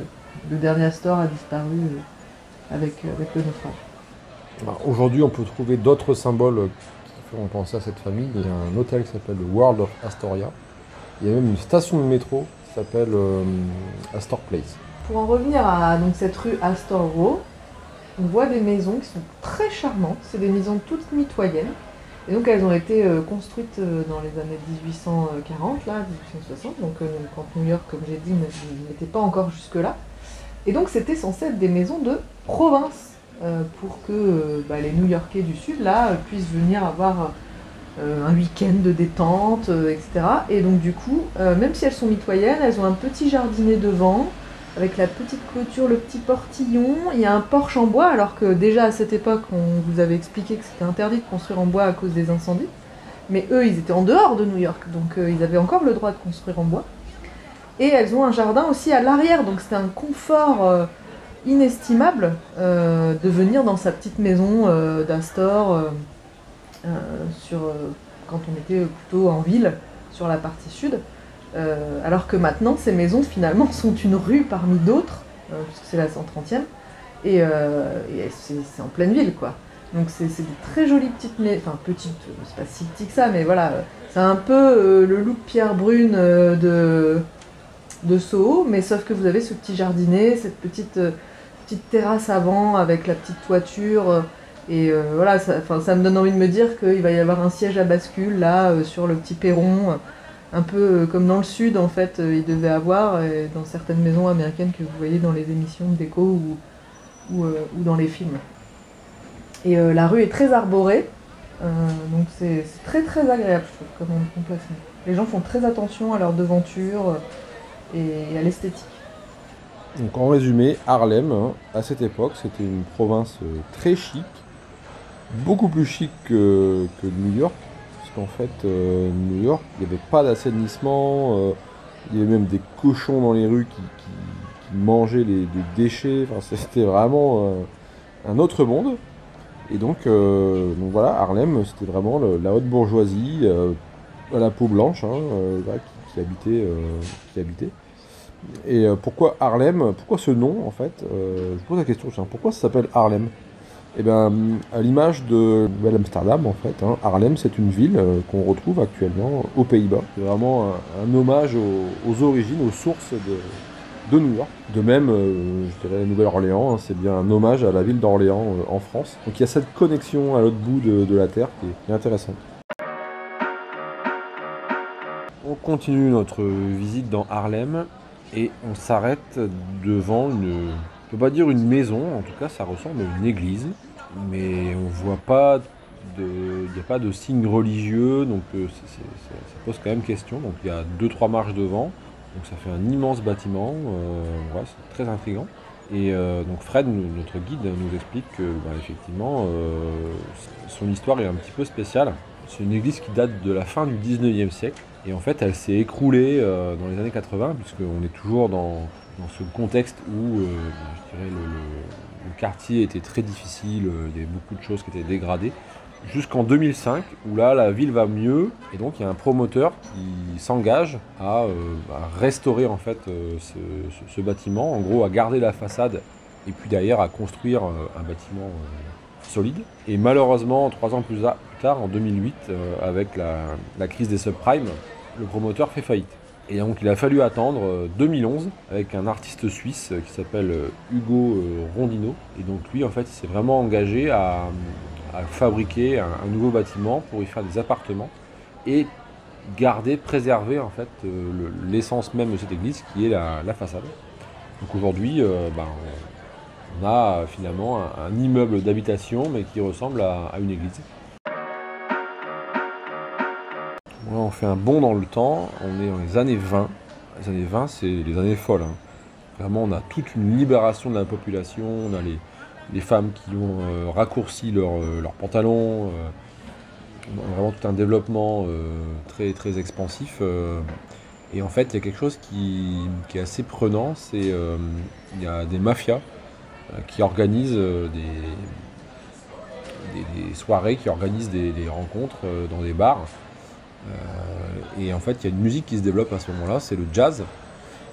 le dernier Astor a disparu euh, avec, euh, avec le naufrage. Aujourd'hui, on peut trouver d'autres symboles qui font penser à cette famille. Il y a un hôtel qui s'appelle le World of Astoria. Il y a même une station de métro qui s'appelle Astor Place. Pour en revenir à donc, cette rue Astor Row, on voit des maisons qui sont très charmantes. C'est des maisons toutes mitoyennes. Et donc elles ont été euh, construites euh, dans les années 1840, là, 1860, donc euh, quand New York, comme j'ai dit, n'était pas encore jusque-là. Et donc c'était censé être des maisons de province euh, pour que euh, bah, les New-Yorkais du Sud, là, euh, puissent venir avoir euh, un week-end de détente, euh, etc. Et donc du coup, euh, même si elles sont mitoyennes, elles ont un petit jardinet devant, avec la petite clôture, le petit portillon. Il y a un porche en bois, alors que déjà à cette époque, on vous avait expliqué que c'était interdit de construire en bois à cause des incendies. Mais eux, ils étaient en dehors de New York, donc euh, ils avaient encore le droit de construire en bois. Et elles ont un jardin aussi à l'arrière, donc c'était un confort euh, inestimable euh, de venir dans sa petite maison d'Astor quand on était plutôt en ville, sur la partie sud. Euh, alors que maintenant, ces maisons finalement sont une rue parmi d'autres, euh, puisque c'est la 130e, et, euh, c'est en pleine ville quoi. Donc c'est des très jolies petites maisons, enfin petites, c'est pas si petit que ça, mais voilà, C'est un peu le look Pierre Brune de, de mais sauf que vous avez ce petit jardinet, cette petite, petite terrasse avant avec la petite toiture. et voilà, ça, ça me donne envie de me dire qu'il va y avoir un siège à bascule là, sur le petit perron, un peu euh, comme dans le sud en fait, euh, il devait avoir, dans certaines maisons américaines que vous voyez dans les émissions de déco ou, euh, dans les films. Et la rue est très arborée, donc c'est très très agréable, je trouve, comme emplacement. Les gens font très attention à leur devanture et à l'esthétique. Donc en résumé, Harlem, hein, à cette époque, c'était une province très chic, beaucoup plus chic que, New York, qu'en fait, euh, New York, il n'y avait pas d'assainissement, euh, il y avait même des cochons dans les rues qui, mangeaient les, déchets, enfin, c'était vraiment euh, un autre monde. Et donc, voilà, Harlem, c'était vraiment la haute bourgeoisie, à la peau blanche, hein, qui, qui habitait, qui habitait. Et pourquoi Harlem? Pourquoi ce nom en fait? Je pose la question, pourquoi ça s'appelle Harlem? Eh bien, à l'image de Nouvelle Amsterdam en fait, hein, Harlem c'est une ville euh, qu'on retrouve actuellement aux Pays-Bas. C'est vraiment un, hommage aux, origines, aux sources de, de New York. De même, euh, je dirais Nouvelle-Orléans, hein, c'est bien un hommage à la ville d'Orléans euh, en France. Donc il y a cette connexion à l'autre bout de, la Terre qui est, qui est intéressante. On continue notre visite dans Harlem et on s'arrête devant une, je peux pas dire une maison, en tout cas ça ressemble à une église, mais on voit pas de, il n'y a pas de signe religieux, donc euh, ça, pose quand même question. Donc il y a deux trois marches devant, donc ça fait un immense bâtiment, euh, c'est très intriguant. Et euh, donc Fred, notre guide, nous explique que bah, effectivement son histoire est un petit peu spéciale. C'est une église qui date de la fin du 19e siècle. Et en fait, elle s'est écroulée dans les années 80, puisqu'on est toujours dans, dans ce contexte où je dirais, le- le quartier était très difficile, euh, il y avait beaucoup de choses qui étaient dégradées. Jusqu'en 2005, où là, la ville va mieux, et donc il y a un promoteur qui s'engage à, euh, restaurer en fait euh, ce, bâtiment, en gros à garder la façade, et puis derrière à construire un bâtiment solide. Et malheureusement, trois ans plus, tard, en 2008, euh, avec la crise des subprimes, le promoteur fait faillite. Et donc il a fallu attendre euh, 2011 avec un artiste suisse euh, qui s'appelle euh, Hugo euh, Rondino. Et donc lui, en fait, il s'est vraiment engagé à, fabriquer un, nouveau bâtiment pour y faire des appartements et garder, préserver en fait euh, le- l'essence même de cette église qui est la, façade. Donc aujourd'hui, euh, ben, on- a euh, finalement un, immeuble d'habitation mais qui ressemble à une église. On fait un bond dans le temps, on est dans les années 20. Les années 20, c'est les années folles. hein. Vraiment, on a toute une libération de la population, on a les, femmes qui ont euh, raccourci leurs leur pantalons, euh, on vraiment tout un développement euh, très, très expansif. euh. et en fait, il y a quelque chose qui, est assez prenant, c'est euh, il y a des mafias euh, qui organisent euh, des, soirées, qui organisent des, rencontres euh, dans des bars. Euh, et en fait, il y a une musique qui se développe à ce moment-là, c'est le jazz.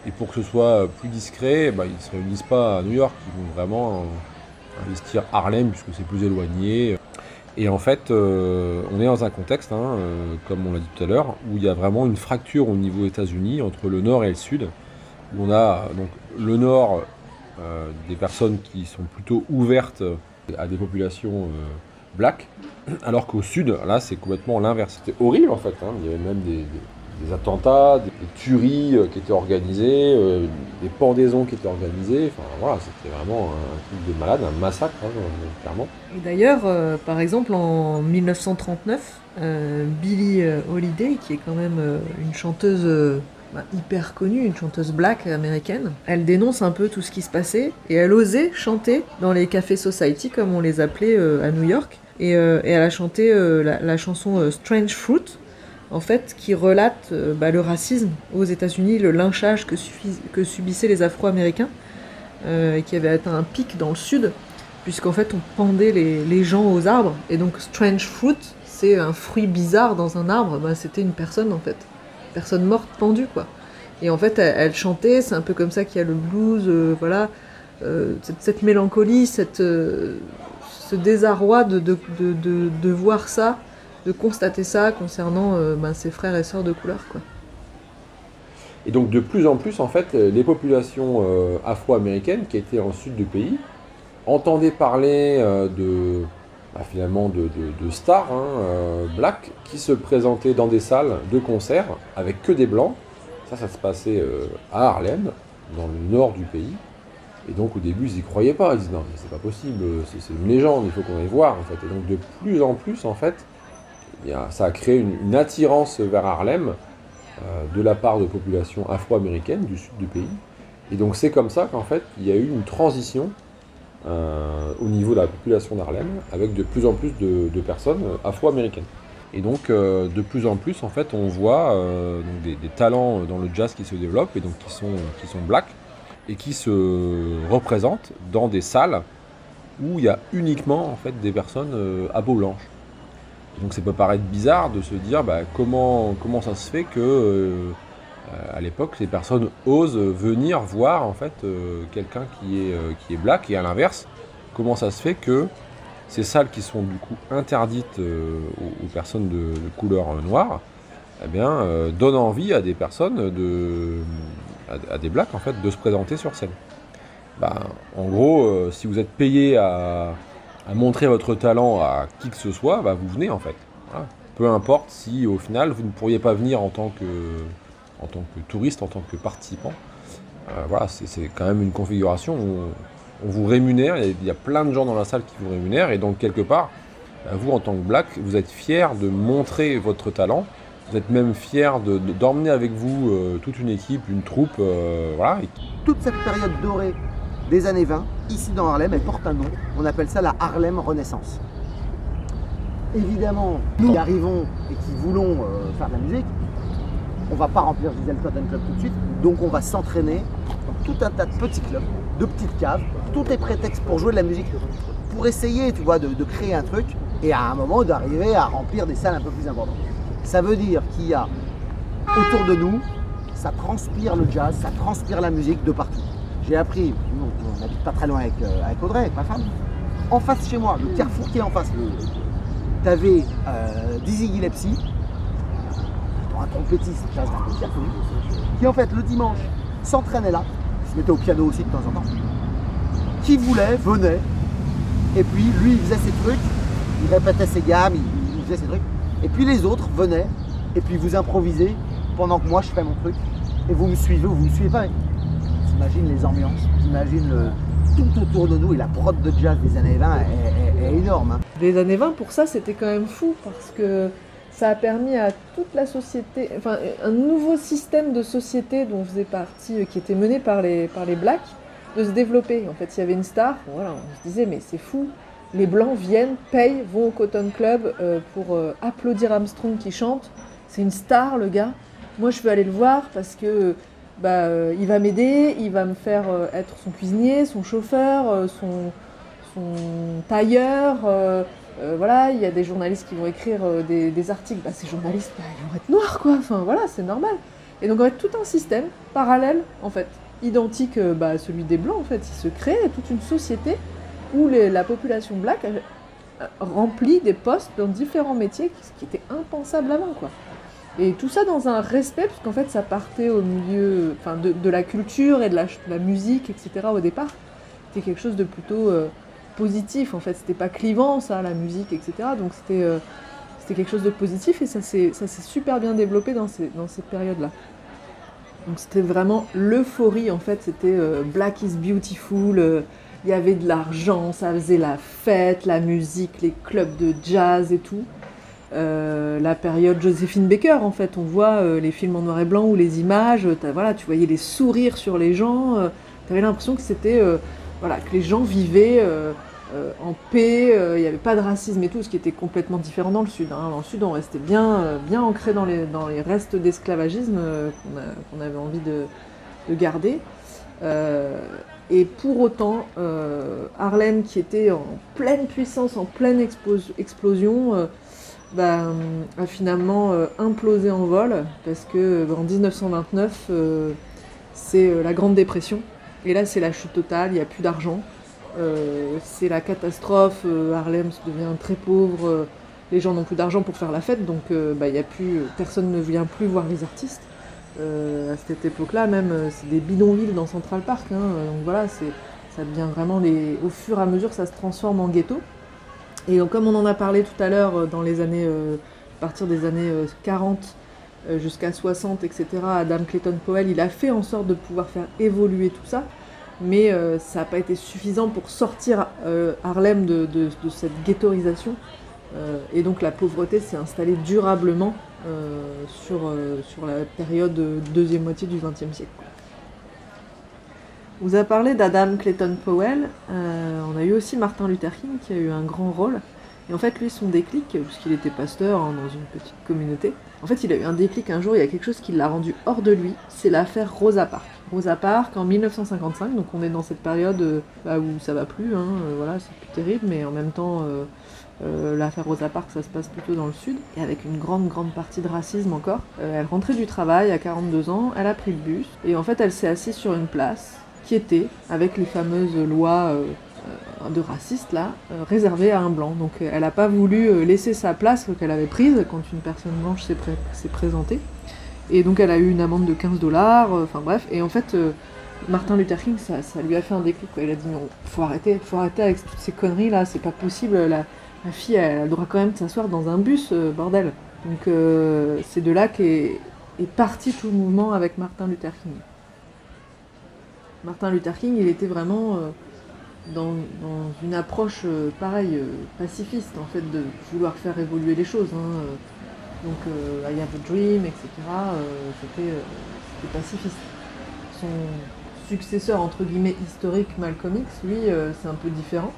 Et pour que ce soit plus discret, bah, ils ne se réunissent pas à New York, ils vont vraiment euh, investir Harlem, puisque c'est plus éloigné. Et en fait, euh, on est dans un contexte, hein, euh, comme on l'a dit tout à l'heure, où il y a vraiment une fracture au niveau États-Unis entre le nord et le sud. Où on a donc le nord euh, des personnes qui sont plutôt ouvertes à des populations euh, black, alors qu'au sud, là, c'est complètement l'inverse. C'était horrible en fait. hein. Il y avait même des, attentats, des, tueries euh, qui étaient organisées, euh, des pendaisons qui étaient organisées. Enfin voilà, c'était vraiment un truc de malade, un massacre, hein, clairement. Et d'ailleurs, euh, par exemple, en 1939, euh, Billie Holiday, qui est quand même une chanteuse bah, hyper connue, une chanteuse black américaine, elle dénonce un peu tout ce qui se passait et elle osait chanter dans les cafés society, comme on les appelait à New York. Et, euh, et elle a chanté euh, la, chanson euh, Strange Fruit, en fait, qui relate bah, le racisme aux États-Unis, le lynchage que, subissaient les Afro-Américains, et qui avait atteint un pic dans le sud puisqu'en fait on pendait les, gens aux arbres. Et donc strange fruit, c'est un fruit bizarre dans un arbre, bah, c'était une personne en fait. Personne morte pendue quoi. Et en fait elle, chantait, c'est un peu comme ça qu'il y a le blues, voilà, cette, mélancolie, cette, désarroi de, de, de, de- voir ça de constater ça concernant euh, ben, ses frères et sœurs de couleur. Quoi. Et donc de plus en plus, en fait, les populations euh, afro-américaines qui étaient en sud du pays entendaient parler euh, de, bah, finalement de, de- stars hein, euh, black qui se présentaient dans des salles de concert avec que des blancs. Ça, ça se passait euh, à Harlem, dans le nord du pays. Et donc au début, ils y croyaient pas. Ils disaient non, mais c'est pas possible, c'est une légende, il faut qu'on aille voir. En fait. Et donc de plus en plus, en fait, a- ça a créé une, attirance vers Harlem euh, de la part de populations afro-américaines du sud du pays. Et donc c'est comme ça qu'en fait, il y a eu une transition euh, au niveau de la population d'Harlem avec de plus en plus de, personnes afro-américaines. Et donc euh, de plus en plus, en fait, on voit des, talents dans le jazz qui se développent et donc qui sont, qui sont black et qui se représentent dans des salles où il y a uniquement en fait des personnes euh, à peau blanche. Donc ça peut paraître bizarre de se dire bah, comment, comment ça se fait que euh, à l'époque ces personnes osent venir voir en fait euh, quelqu'un qui est, qui est black et à l'inverse comment ça se fait que ces salles qui sont du coup interdites aux, personnes de, de couleur noire eh bien, donnent envie à des personnes de à, des blacks en fait de se présenter sur scène. Bah, en gros, euh, si vous êtes payé à, montrer votre talent à qui que ce soit, bah, vous venez en fait. Peu importe si au final vous ne pourriez pas venir en tant que, en tant que touriste, en tant que participant. Euh, voilà, c'est quand même une configuration où on, vous rémunère, il y, a, plein de gens dans la salle qui vous rémunèrent, et donc quelque part, bah, vous en tant que black, vous êtes fier de montrer votre talent, vous êtes même fier de- de- d'emmener avec vous euh, toute une équipe, une troupe, euh, voilà, Toute cette période dorée des années 20, ici dans Harlem, elle porte un nom. On appelle ça la Harlem Renaissance. Évidemment, nous qui arrivons et qui voulons euh, faire de la musique, on va pas remplir Gisèle Cotton Club tout de suite, donc on va s'entraîner dans tout un tas de petits clubs, de petites caves. Tout est prétexte pour jouer de la musique, pour essayer, tu vois, de créer un truc et à un moment d'arriver à remplir des salles un peu plus importantes. Ça veut dire qu'il y a autour de nous, ça transpire le jazz, ça transpire la musique de partout. J'ai appris, on n'habite pas très loin avec, euh, avec Audrey, avec ma femme, en face chez moi, le carrefour qui est en face, tu avais euh, Dizzy Gillespie, un trompettiste jazz hyper connu, qui en fait le dimanche s'entraînait là, il se mettait au piano aussi de temps en temps, qui voulait, venait, et puis lui il faisait ses trucs, il répétait ses gammes, il faisait ses trucs, et puis les autres venaient, et puis vous improvisez pendant que moi je fais mon truc, et vous me suivez ou vous me suivez pas. T'imagines les ambiances, t'imagines tout autour de nous, et la prod de jazz des années 20 est, énorme. hein. Les années 20, pour ça, c'était quand même fou parce que ça a permis à toute la société, enfin, un nouveau système de société dont faisait partie, euh, qui était mené par les, par Blacks, de se développer. En fait, il y avait une star, voilà, on se disait, mais c'est fou, les Blancs viennent, payent, vont au Cotton Club euh, pour euh, applaudir Armstrong qui chante. C'est une star, le gars. Moi, je veux aller le voir parce que bah, euh, il va m'aider, il va me faire être son cuisinier, son chauffeur, son, tailleur. voilà, il y a des journalistes qui vont écrire des, articles. Bah, ces journalistes, bah, ils vont être noirs, quoi. Enfin, voilà, c'est normal. Et donc, en fait, tout un système parallèle, en fait, identique bah, à celui des blancs, en fait. Il se crée toute une société où la population black a remplit des postes dans différents métiers, ce qui était impensable avant, quoi. Et tout ça dans un respect, parce qu'en fait, ça partait au milieu enfin, de, la culture et de la, musique, etc. au départ. C'était quelque chose de plutôt euh, positif, en fait. C'était pas clivant, ça, la musique, etc. Donc c'était euh, c'était quelque chose de positif et ça s'est super bien développé dans, ces, dans cette période-là. Donc c'était vraiment l'euphorie, en fait. C'était euh, Black is Beautiful. Euh, Il y avait de l'argent, ça faisait la fête, la musique, les clubs de jazz et tout. Euh, la période Josephine Baker, en fait, on voit euh, les films en noir et blanc ou les images, voilà, tu voyais les sourires sur les gens, tu avais l'impression que c'était, euh, voilà, que les gens vivaient euh, euh, en paix, euh, il n'y avait pas de racisme et tout, ce qui était complètement différent dans le Sud. hein. Dans le Sud, on restait bien, euh, bien ancré dans les, dans les restes d'esclavagisme euh, qu'on avait envie de, de garder. Et pour autant, euh, Harlem, qui était en pleine puissance, en pleine explos- explosion, euh, bah, euh, a finalement implosé en vol, parce que bah, en 1929, euh, c'est la Grande Dépression. Et là, c'est la chute totale, il n'y a plus d'argent. C'est la catastrophe, Harlem devient très pauvre, les gens n'ont plus d'argent pour faire la fête, donc bah, a plus, personne ne vient plus voir les artistes. Euh, à cette époque-là, même, euh, c'est des bidonvilles dans Central Park. hein, euh, donc voilà, ça devient vraiment. Au fur et à mesure, ça se transforme en ghetto. Et donc, comme on en a parlé tout à l'heure, euh, dans les années, euh, à partir des années euh, 40 euh, jusqu'à 60, etc., Adam Clayton Powell, il a fait en sorte de pouvoir faire évoluer tout ça, mais euh, ça n'a pas été suffisant pour sortir euh, Harlem de, de- cette ghettoisation. Euh, et donc la pauvreté s'est installée durablement euh, sur, euh, sur la période euh, deuxième moitié du XXe siècle. On vous a parlé d'Adam Clayton Powell. euh, on a eu aussi Martin Luther King qui a eu un grand rôle. Et en fait, lui, son déclic, puisqu'il était pasteur hein, dans une petite communauté, en fait, il a eu un déclic un jour, il y a quelque chose qui l'a rendu hors de lui, c'est l'affaire Rosa Parks. Rosa Parks en 1955, donc on est dans cette période euh, bah, où ça va plus, hein, euh, voilà, c'est plus terrible, mais en même temps, euh, l'affaire Rosa Parks, ça se passe plutôt dans le sud, et avec une grande, grande partie de racisme encore. Euh, elle rentrait du travail à 42 ans, elle a pris le bus, et en fait, elle s'est assise sur une place qui était, avec les fameuses lois euh, de racistes là, réservées à un blanc. Donc elle n'a pas voulu laisser sa place qu'elle avait prise quand une personne blanche s'est pré- s'est présentée. Et donc elle a eu une amende de 15 dollars, enfin bref. Et en fait, Martin Luther King, ça, ça lui a fait un déclic. Quoi. Il a dit non, faut arrêter, faut arrêter avec toutes ces conneries là, c'est pas possible. La, la fille, elle a le droit quand même s'asseoir dans un bus, euh, bordel. Donc euh, c'est de là qu'est est parti tout le mouvement avec Martin Luther King. Martin Luther King, il était vraiment euh, dans, une approche pareille, pacifiste, en fait, de vouloir faire évoluer les choses. hein. Donc, I have a dream, etc., c'était pacifiste. Son successeur, entre guillemets, historique, Malcolm X, lui, c'est un peu différent.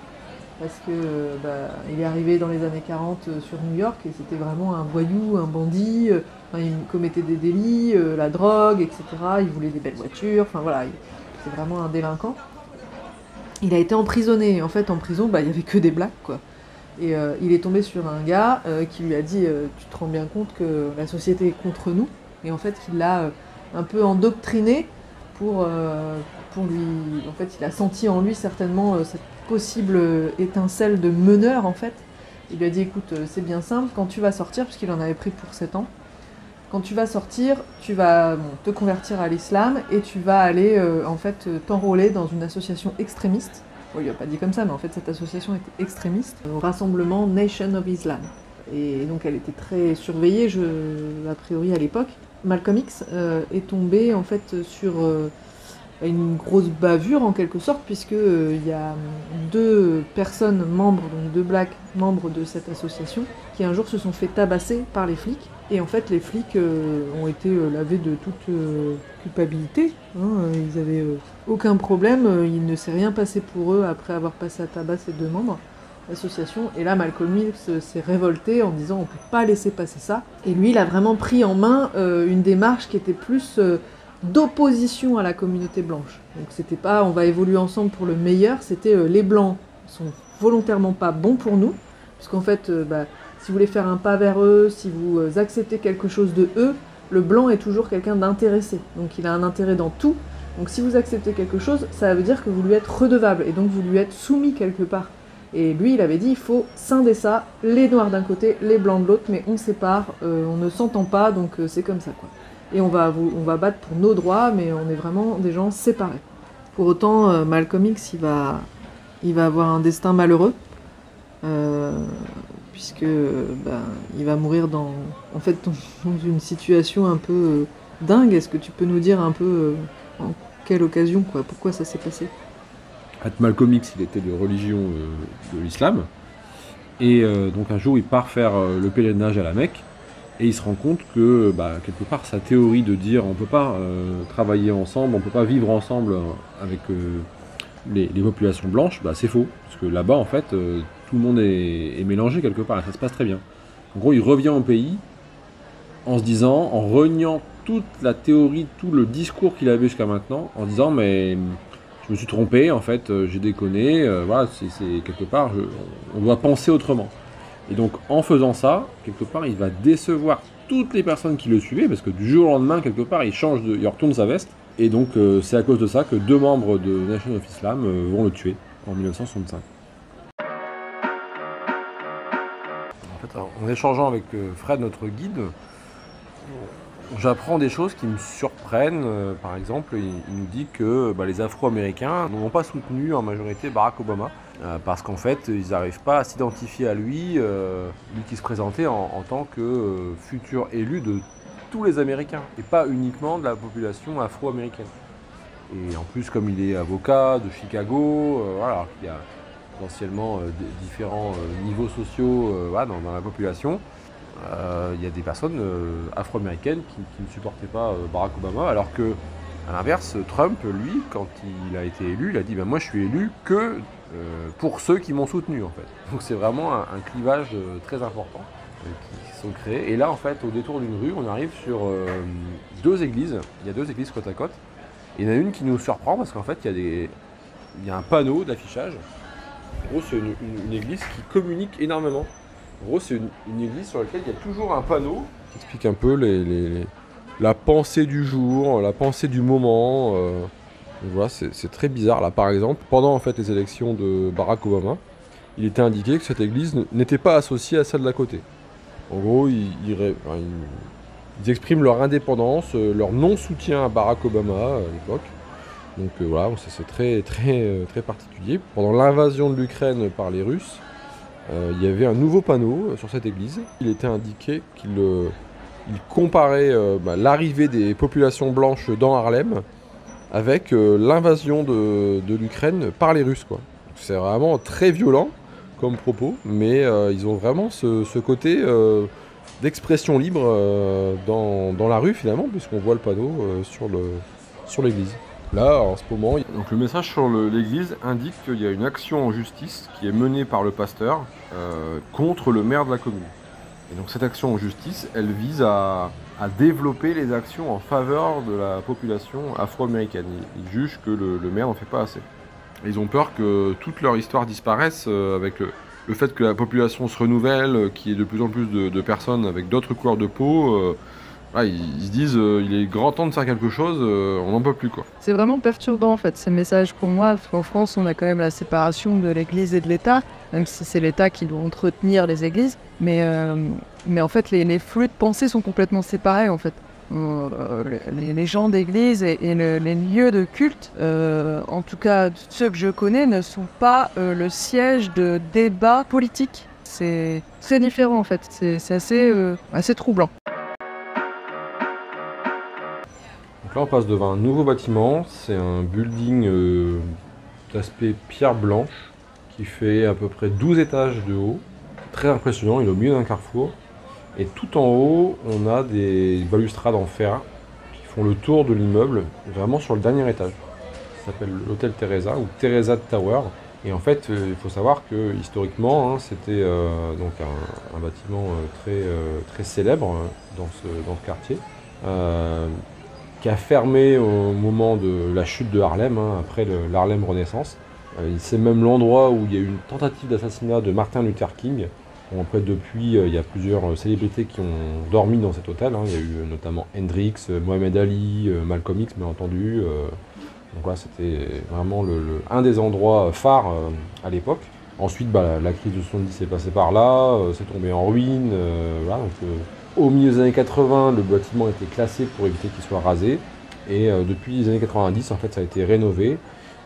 Parce que euh, bah, il est arrivé dans les années 40 euh, sur New York et c'était vraiment un voyou, un bandit. euh, il commettait des délits, la drogue, etc. Il voulait des belles voitures. Enfin voilà, il- c'est vraiment un délinquant. Il a été emprisonné. En fait, en prison, bah, il n'y avait que des blacks, quoi. Et il est tombé sur un gars qui lui a dit Tu te rends bien compte que la société est contre nous? Et en fait, il l'a un peu endoctriné pour, pour lui. En fait, il a senti en lui certainement cette possible euh, étincelle de meneur, en fait. Il lui a dit Écoute, euh, c'est bien simple, quand tu vas sortir, puisqu'il en avait pris pour 7 ans, quand tu vas sortir, tu vas te convertir à l'islam et tu vas aller euh, en fait t'enrôler dans une association extrémiste. Il a pas dit comme ça, mais en fait cette association était extrémiste rassemblement Nation of Islam. Et donc elle était très surveillée, a priori à l'époque. Malcolm X est tombé en fait sur une grosse bavure en quelque sorte, puisque euh, il y a deux personnes membres, donc deux blacks membres de cette association, qui un jour se sont fait tabasser par les flics. Et en fait, les flics euh, ont été euh, lavés de toute euh, culpabilité. hein, ils avaient aucun problème, il ne s'est rien passé pour eux après avoir passé à tabac ces deux membres l'association. Et là, Malcolm X s'est révolté en disant on peut pas laisser passer ça. Et lui, il a vraiment pris en main une démarche qui était plus d'opposition à la communauté blanche. Donc c'était pas on va évoluer ensemble pour le meilleur, c'était euh, les blancs sont volontairement pas bons pour nous, puisqu'en fait, euh, bah, si vous voulez faire un pas vers eux, si vous euh, acceptez quelque chose de eux, le blanc est toujours quelqu'un d'intéressé. Donc il a un intérêt dans tout. Donc si vous acceptez quelque chose, ça veut dire que vous lui êtes redevable et donc vous lui êtes soumis quelque part. Et lui, il avait dit il faut scinder ça, les noirs d'un côté, les blancs de l'autre, mais on sépare, on ne s'entend pas, donc c'est comme ça quoi. Et on va, on va battre pour nos droits, mais on est vraiment des gens séparés. Pour autant, euh, Malcolm X, il va, il va avoir un destin malheureux, euh, puisque ben, il va mourir dans, en fait, dans, une situation un peu euh, dingue. Est-ce que tu peux nous dire un peu euh, en quelle occasion, quoi, pourquoi ça s'est passé? Fait, Malcolm X, il était de religion de l'islam. Et donc un jour, il part faire le pèlerinage à la Mecque. Et il se rend compte que, bah, quelque part, sa théorie de dire on peut pas euh, travailler ensemble, on peut pas vivre ensemble euh, avec euh, les, populations blanches, bah, c'est faux. Parce que là-bas, en fait, tout le monde est, mélangé quelque part et ça se passe très bien. En gros, il revient au pays en se disant, en reniant toute la théorie, tout le discours qu'il avait jusqu'à maintenant, en disant mais je me suis trompé, en fait, j'ai déconné, voilà, c'est quelque part, on doit penser autrement. Et donc, en faisant ça, quelque part, il va décevoir toutes les personnes qui le suivaient, parce que du jour au lendemain, quelque part, il change de, il retourne sa veste. Et donc, euh, c'est à cause de ça que deux membres de Nation of Islam euh, vont le tuer en 1965. En échangeant avec euh, Fred, notre guide, j'apprends des choses qui me surprennent. Par exemple, il, il nous dit que bah, les Afro-Américains n'ont pas soutenu en majorité Barack Obama. Euh, parce qu'en fait, ils n'arrivent pas à s'identifier à lui, euh, lui qui se présentait en, tant que euh, futur élu de tous les Américains, et pas uniquement de la population afro-américaine. Et en plus, comme il est avocat de Chicago, voilà, qu'il y a potentiellement différents niveaux sociaux dans, la population, il y a des personnes afro-américaines qui, ne supportaient pas Barack Obama, alors que, l'inverse, Trump, lui, quand il a été élu, il a dit ben, Moi, je suis élu que pour ceux qui m'ont soutenu, en fait. Donc, c'est vraiment un, clivage euh, très important euh, qui, sont créés. Et là, en fait, au détour d'une rue, on arrive sur euh, deux églises. Il y a deux églises côte à côte. Et il y en a une qui nous surprend parce qu'en fait, il y a, un panneau d'affichage. En gros, c'est une, église qui communique énormément. En gros, c'est une, église sur laquelle il y a toujours un panneau qui explique un peu la pensée du jour, la pensée du moment. euh. Voilà, c'est très bizarre. Là, par exemple, pendant en fait les élections de Barack Obama, il était indiqué que cette église n'était pas associée à celle d'à côté. En gros, ils, expriment leur indépendance, euh, leur non-soutien à Barack Obama euh, à l'époque. Donc euh, voilà, c'est très, très, euh, très particulier. Pendant l'invasion de l'Ukraine par les Russes, il y avait un nouveau panneau sur cette église. Il était indiqué qu'il il comparait bah, l'arrivée des populations blanches dans Harlem avec euh, l'invasion de, l'Ukraine par les Russes. quoi. C'est vraiment très violent comme propos, mais euh, ils ont vraiment ce, côté euh, d'expression libre dans, la rue finalement, puisqu'on voit le panneau sur l'église. Là, en ce moment, donc le message sur l'église indique qu'il y a une action en justice qui est menée par le pasteur contre le maire de la commune. Et donc cette action en justice, elle vise à, à développer les actions en faveur de la population afro-américaine. Ils, ils jugent que le, le maire n'en fait pas assez. Ils ont peur que toute leur histoire disparaisse euh, avec le, le fait que la population se renouvelle, euh, qu'il y ait de plus en plus de, de personnes avec d'autres couleurs de peau. euh, ils, ils se disent euh, il est grand temps de faire quelque chose, euh, on n'en peut plus quoi. C'est vraiment perturbant en fait ces messages pour moi, parce qu'en France on a quand même la séparation de l'Église et de l'État, même si c'est l'État qui doit entretenir les églises, mais, euh, mais en fait les, les flux de pensée sont complètement séparés en fait. Euh, les, gens d'église et, et le- les lieux de culte, euh, en tout cas ceux que je connais, ne sont pas euh, le siège de débats politiques. C'est très différent en fait, c'est assez, troublant. Donc là, on passe devant un nouveau bâtiment. C'est un building d'aspect pierre blanche qui fait à peu près 12 étages de haut. Très impressionnant, il est au milieu d'un carrefour. Et tout en haut, on a des balustrades en fer qui font le tour de l'immeuble, vraiment sur le dernier étage. Ça s'appelle l'hôtel Teresa ou Teresa Tower. Et en fait, euh, il faut savoir que historiquement, hein, c'était euh, donc un, bâtiment euh, très, très célèbre dans ce, quartier. Qui a fermé au moment de la chute de Harlem, hein, après le- l'Harlem Renaissance. C'est même l'endroit où il y a eu une tentative d'assassinat de Martin Luther King. Bon, après, depuis, euh, il y a plusieurs euh, célébrités qui ont dormi dans cet hôtel. hein. Il y a eu euh, notamment Hendrix, Mohamed Ali, Malcolm X, bien entendu. donc voilà, c'était vraiment le- un des endroits phares à l'époque. Ensuite, bah, la, crise de 70 s'est passée par là, c'est tombé en ruine. au milieu des années 80, le bâtiment était classé pour éviter qu'il soit rasé. Et depuis les années 90, en fait, ça a été rénové.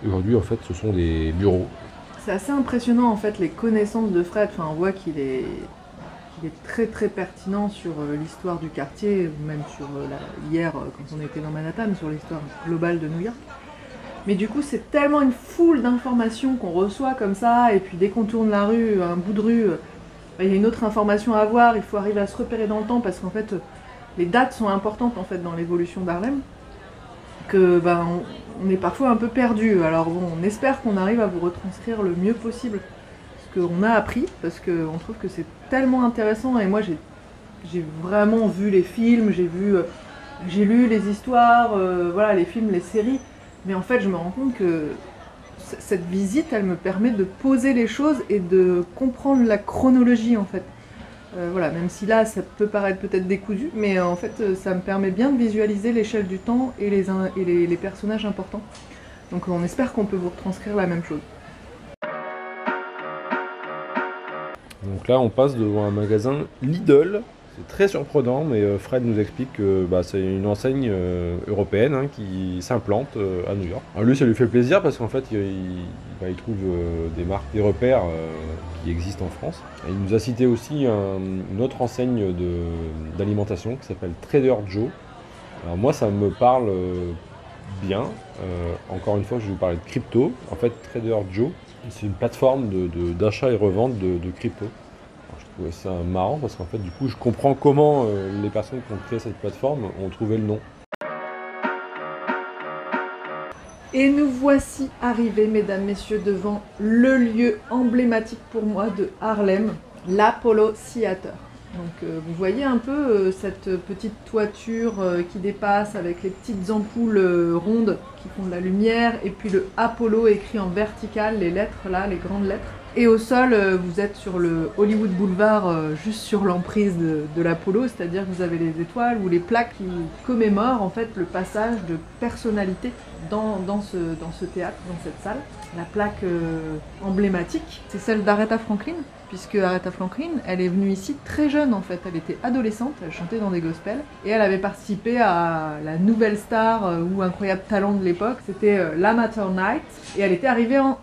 Aujourd'hui, en fait, ce sont des bureaux. C'est assez impressionnant en fait les connaissances de Fred. Enfin, on voit qu'il est, très pertinent sur euh, l'histoire du quartier, même sur euh, hier euh, quand on était dans Manhattan, sur l'histoire globale de New York. Mais du coup, c'est tellement une foule d'informations qu'on reçoit comme ça, et puis dès qu'on tourne la rue, un bout de rue, il y a une autre information à voir. Il faut arriver à se repérer dans le temps parce qu'en fait, les dates sont importantes en fait dans l'évolution d'Harlem. Ben, on, est parfois un peu perdu. Alors on espère qu'on arrive à vous retranscrire le mieux possible ce qu'on a appris parce qu'on trouve que c'est tellement intéressant. Et moi, j'ai vraiment vu les films, j'ai vu, euh, lu les histoires, euh, voilà, les films, les séries. Mais en fait, je me rends compte que cette visite, elle me permet de poser les choses et de comprendre la chronologie en fait. Euh, voilà, même si là, ça peut paraître peut-être décousu, mais euh, en fait, euh, ça me permet bien de visualiser l'échelle du temps et les, les personnages importants. Donc on espère qu'on peut vous retranscrire la même chose. Donc là, on passe devant un magasin Lidl. C'est très surprenant, mais euh, Fred nous explique que bah, c'est une enseigne euh, européenne hein, qui s'implante euh, à New York. Lui, ça lui fait plaisir parce qu'en fait, il, bah, trouve des marques, des repères qui existent en France. Il nous a cité aussi un- une autre enseigne d'alimentation qui s'appelle Trader Joe. Alors moi, ça me parle bien. Encore une fois, je vais vous parler de crypto. En fait, Trader Joe, c'est une plateforme d'achat et revente de, de crypto. Ça marrant parce qu'en fait, du coup, je comprends comment euh, les personnes qui ont créé cette plateforme ont trouvé le nom. Et nous voici arrivés, mesdames, messieurs, devant le lieu emblématique pour moi de Harlem, l'Apollo Theater. Donc euh, vous voyez un peu euh, cette petite toiture qui dépasse avec les petites ampoules rondes qui font de la lumière et puis le Apollo écrit en vertical, les lettres là, les grandes lettres. Et au sol, euh, vous êtes sur le Hollywood Boulevard, euh, juste sur l'emprise de, de l'Apollo, c'est-à-dire que vous avez les étoiles ou les plaques qui commémorent en fait le passage de personnalité dans, ce, théâtre, dans cette salle. La plaque euh, emblématique, c'est celle d'Aretha Franklin, puisque Aretha Franklin, elle est venue ici très jeune en fait. Elle était adolescente, elle chantait dans des gospels, et elle avait participé à la nouvelle star ou incroyable talent de l'époque, c'était l'Amateur Night, et elle était arrivée en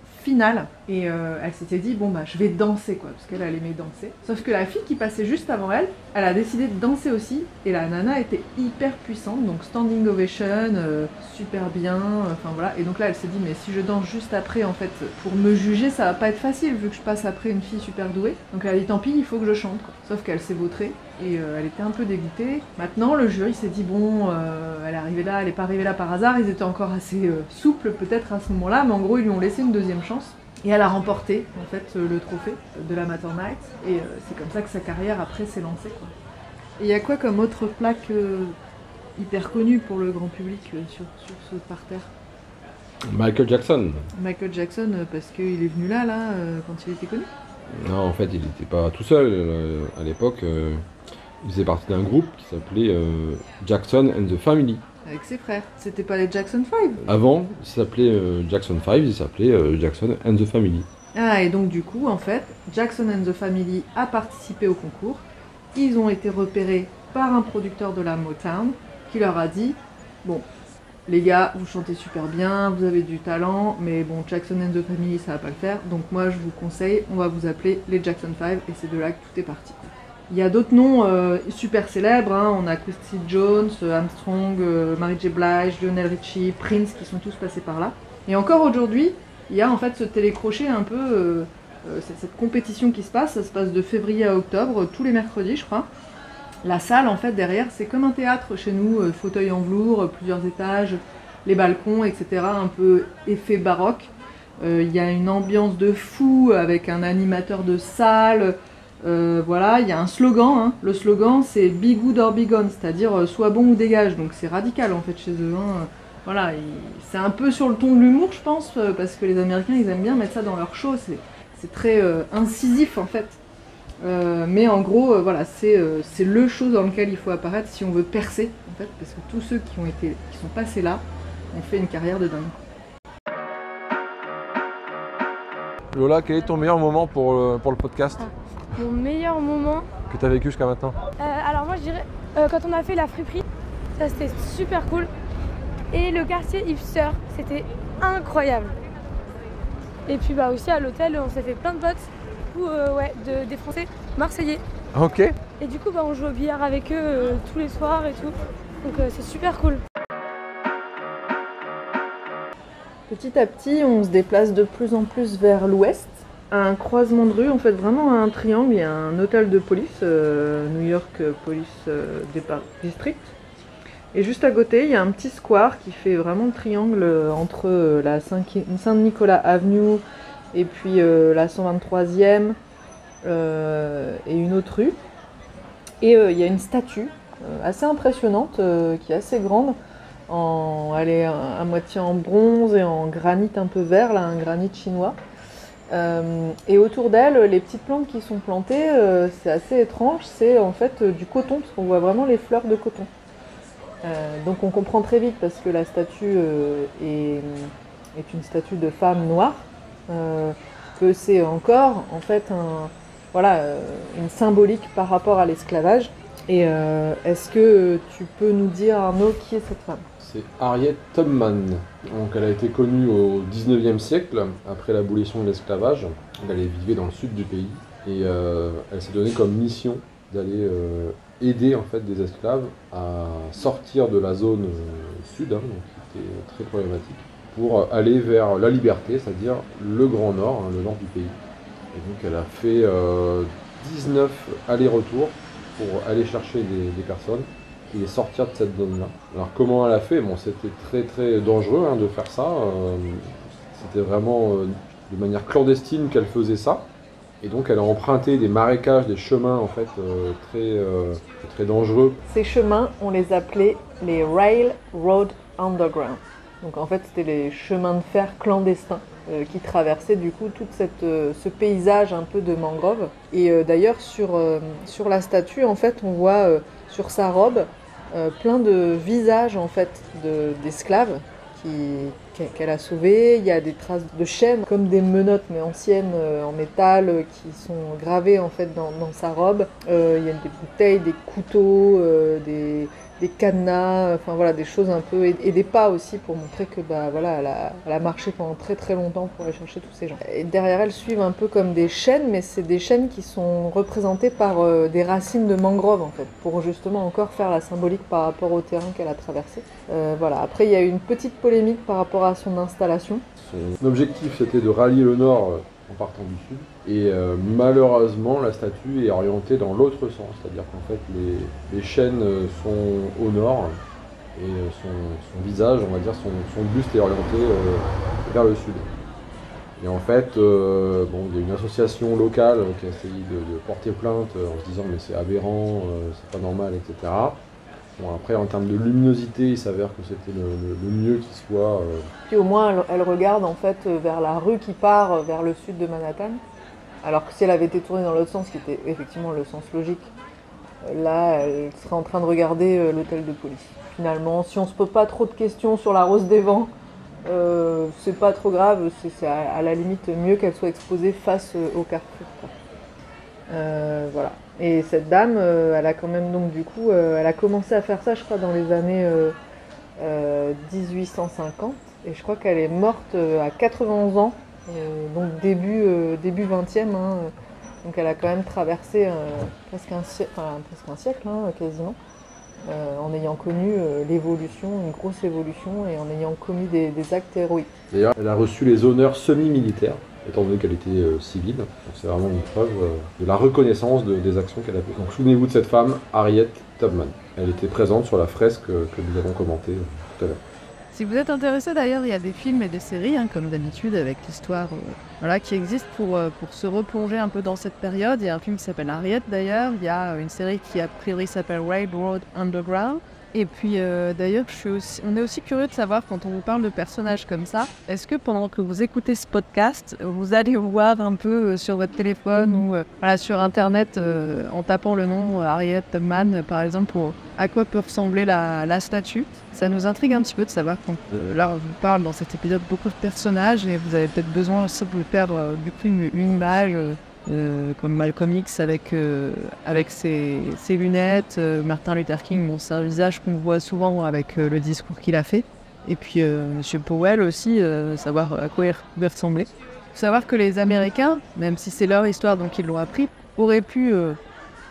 Et euh, elle s'était dit, bon bah je vais danser quoi, parce qu'elle elle aimait danser. Sauf que la fille qui passait juste avant elle, elle a décidé de danser aussi, et la nana était hyper puissante, donc standing ovation, euh, super bien, euh, enfin voilà. Et donc là elle s'est dit, mais si je danse juste après, en fait, pour me juger, ça va pas être facile, vu que je passe après une fille super douée. Donc elle a dit, tant pis, il faut que je chante quoi. Sauf qu'elle s'est vautrée, et euh, elle était un peu dégoûtée. Maintenant le jury s'est dit, bon, euh, elle est arrivée là, elle est pas arrivée là par hasard, ils étaient encore assez euh, souples peut-être à ce moment-là, mais en gros ils lui ont laissé une deuxième chance. Et elle a remporté en fait le trophée de la Matter Night et c'est comme ça que sa carrière après s'est lancée quoi. Et il y a quoi comme autre plaque hyper connue pour le grand public sur, sur ce parterre? Michael Jackson. Michael Jackson parce qu'il est venu là là quand il était connu? Non, en fait, il n'était pas tout seul. à l'époque, il faisait partie d'un groupe qui s'appelait euh, Jackson and the Family. Avec ses frères. C'était pas les Jackson 5 Avant, il s'appelait euh, Jackson 5, il s'appelait euh, Jackson and the Family. Ah, et donc du coup, en fait, Jackson and the Family a participé au concours. Ils ont été repérés par un producteur de la Motown qui leur a dit Bon, les gars, vous chantez super bien, vous avez du talent, mais bon, Jackson and the Family, ça va pas le faire. Donc moi, je vous conseille, on va vous appeler les Jackson 5, et c'est de là que tout est parti. Il y a d'autres noms euh, super célèbres, hein. on a Quincy Jones, euh, Armstrong, euh, Mary J. Blige, Lionel Richie, Prince, qui sont tous passés par là. Et encore aujourd'hui, il y a en fait ce télécrochet un peu, euh, cette, cette compétition qui se passe, ça se passe de février à octobre, tous les mercredis je crois. La salle en fait derrière, c'est comme un théâtre chez nous, fauteuil en velours, plusieurs étages, les balcons, etc. Un peu effet baroque. Il y a une ambiance de fou avec un animateur de salle. Euh, voilà, il y a un slogan. hein. Le slogan c'est Be good or be gone, c'est-à-dire euh, sois bon ou dégage. Donc c'est radical en fait chez eux. hein. Voilà, il- c'est un peu sur le ton de l'humour, je pense, euh, parce que les Américains ils aiment bien mettre ça dans leur show. C'est, très euh, incisif en fait. Euh, mais en gros, euh, voilà, c'est, euh, c'est le show dans lequel il faut apparaître si on veut percer, en fait, parce que tous ceux qui ont été, qui sont passés là, ont fait une carrière de dingue. Lola, quel est ton meilleur moment pour, pour le podcast? Mon meilleur moment. que tu as vécu jusqu'à maintenant Euh, alors moi je dirais euh, quand on a fait la friperie, ça c'était super cool. Et le quartier hipster, c'était incroyable. Et puis bah aussi à l'hôtel, on s'est fait plein de potes ou euh, ouais, de- des Français marseillais. Ok. Et du coup bah on joue au billard avec eux euh, tous les soirs et tout. Donc euh, c'est super cool. Petit à petit, on se déplace de plus en plus vers l'ouest, un croisement de rue, en fait vraiment un triangle, il y a un hôtel de police, euh, New York Police euh, District. Et juste à côté, il y a un petit square qui fait vraiment le triangle euh, entre la Saint- Saint-Nicolas Avenue et puis la 123e euh, et une autre rue. Et il y a une statue assez impressionnante, qui est assez grande, en, elle est à, à moitié en bronze et en granit un peu vert, là, un granit chinois. Euh, et autour d'elle, les petites plantes qui sont plantées, euh, c'est assez étrange, c'est en fait euh, du coton, parce qu'on voit vraiment les fleurs de coton. Donc on comprend très vite parce que la statue est, une statue de femme noire, que c'est encore en fait une symbolique par rapport à l'esclavage. Et est-ce que tu peux nous dire, Arnaud, qui est cette femme? C'est Harriet Tubman. Donc elle a été connue au 19e siècle, après l'abolition de l'esclavage. Elle vivait dans le sud du pays et euh, elle s'est donnée comme mission d'aller euh, aider en fait des esclaves à sortir de la zone euh, sud, hein, donc, qui était très problématique, pour aller vers la liberté, c'est-à-dire le Grand Nord, hein, le nord du pays. Et donc elle a fait euh, 19 allers-retours pour aller chercher des personnes et les sortir de cette zone-là. Alors comment elle a fait? Bon, c'était très très dangereux hein, de faire ça. euh, c'était vraiment euh, de manière clandestine qu'elle faisait ça. Et donc elle a emprunté des marécages, des chemins en fait euh, très, très dangereux. Ces chemins, on les appelait les Railroad Underground. Donc en fait, c'était les chemins de fer clandestins qui traversaient du coup tout cette, ce paysage un peu de mangrove. Et d'ailleurs, sur, sur la statue, en fait, on voit sa robe euh, plein de visages en fait de- d'esclaves qu'elle a sauvés. Il y a des traces de chaînes comme des menottes mais anciennes euh, en métal qui sont gravées en fait dans, sa robe. Euh, il y a des bouteilles, des couteaux, des, des cadenas, enfin voilà des choses un peu et, des pas aussi pour montrer que bah voilà elle a, marché pendant très très longtemps pour aller chercher tous ces gens. Et derrière elle suivent un peu comme des chaînes mais c'est des chaînes qui sont représentées par euh, des racines de mangrove en fait pour justement encore faire la symbolique par rapport au terrain qu'elle a traversé. Euh, voilà après il y a eu une petite polémique par rapport à son installation. Son objectif c'était de rallier le nord euh, en partant du sud. Et euh, malheureusement la statue est orientée dans l'autre sens, c'est-à-dire qu'en fait les, chaînes euh, sont au nord et euh, son, visage, on va dire, son, buste est orienté vers le sud. Et en fait, bon, il y a une association locale qui a essayé de, porter plainte en se disant mais c'est aberrant, c'est pas normal, etc. Bon, après, en termes de luminosité, il s'avère que c'était le, mieux qui soit. Puis au moins, elle, regarde en fait vers la rue qui part vers le sud de Manhattan. Alors que si elle avait été tournée dans l'autre sens, qui était effectivement le sens logique, euh, là, elle serait en train de regarder euh, l'hôtel de police. Finalement, si on se pose pas trop de questions sur la Rose des Vents, euh, c'est pas trop grave. C'est à, la limite mieux qu'elle soit exposée face au carrefour. voilà. Et cette dame, elle a quand même donc du coup, elle a commencé à faire ça, je crois, dans les années euh, euh, 1850. Et je crois qu'elle est morte à 91 ans, donc début, euh, début 20e. hein. donc elle a quand même traversé euh, presque, un siècle, presque un siècle, hein, quasiment, euh, en ayant connu euh, l'évolution, une grosse évolution, et en ayant commis des, actes héroïques. D'ailleurs, elle a reçu les honneurs semi-militaires, étant donné qu'elle était euh, civile. C'est vraiment une preuve euh, de la reconnaissance de- des actions qu'elle a faites. Donc souvenez-vous de cette femme, Harriet Tubman. Elle était présente sur la fresque euh, que nous avons commentée euh, tout à l'heure. Si vous êtes intéressé d'ailleurs, il y a des films et des séries, hein, comme d'habitude, avec l'histoire euh, voilà, qui existe pour, euh, pour se replonger un peu dans cette période. Il y a un film qui s'appelle Harriet d'ailleurs, il y a une série qui a priori s'appelle Railroad Underground. Et puis euh, d'ailleurs, on est aussi curieux de savoir quand on vous parle de personnages comme ça, est-ce que pendant que vous écoutez ce podcast, vous allez voir un peu euh, sur votre téléphone ou euh, voilà, sur internet euh, en tapant le nom Harriet euh, par exemple pour à quoi peut ressembler la, la statue? Ça nous intrigue un petit peu de savoir quand là on vous parle dans cet épisode beaucoup de personnages et vous avez peut-être besoin aussi de perdre du coup une, une image euh, comme Malcolm X avec, euh, ses, lunettes, euh, Martin Luther King, bon, c'est un visage qu'on voit souvent avec le discours qu'il a fait. Et puis Monsieur Powell aussi, savoir à quoi il pouvait ressembler. Faut savoir que les Américains, même si c'est leur histoire donc ils l'ont appris, auraient pu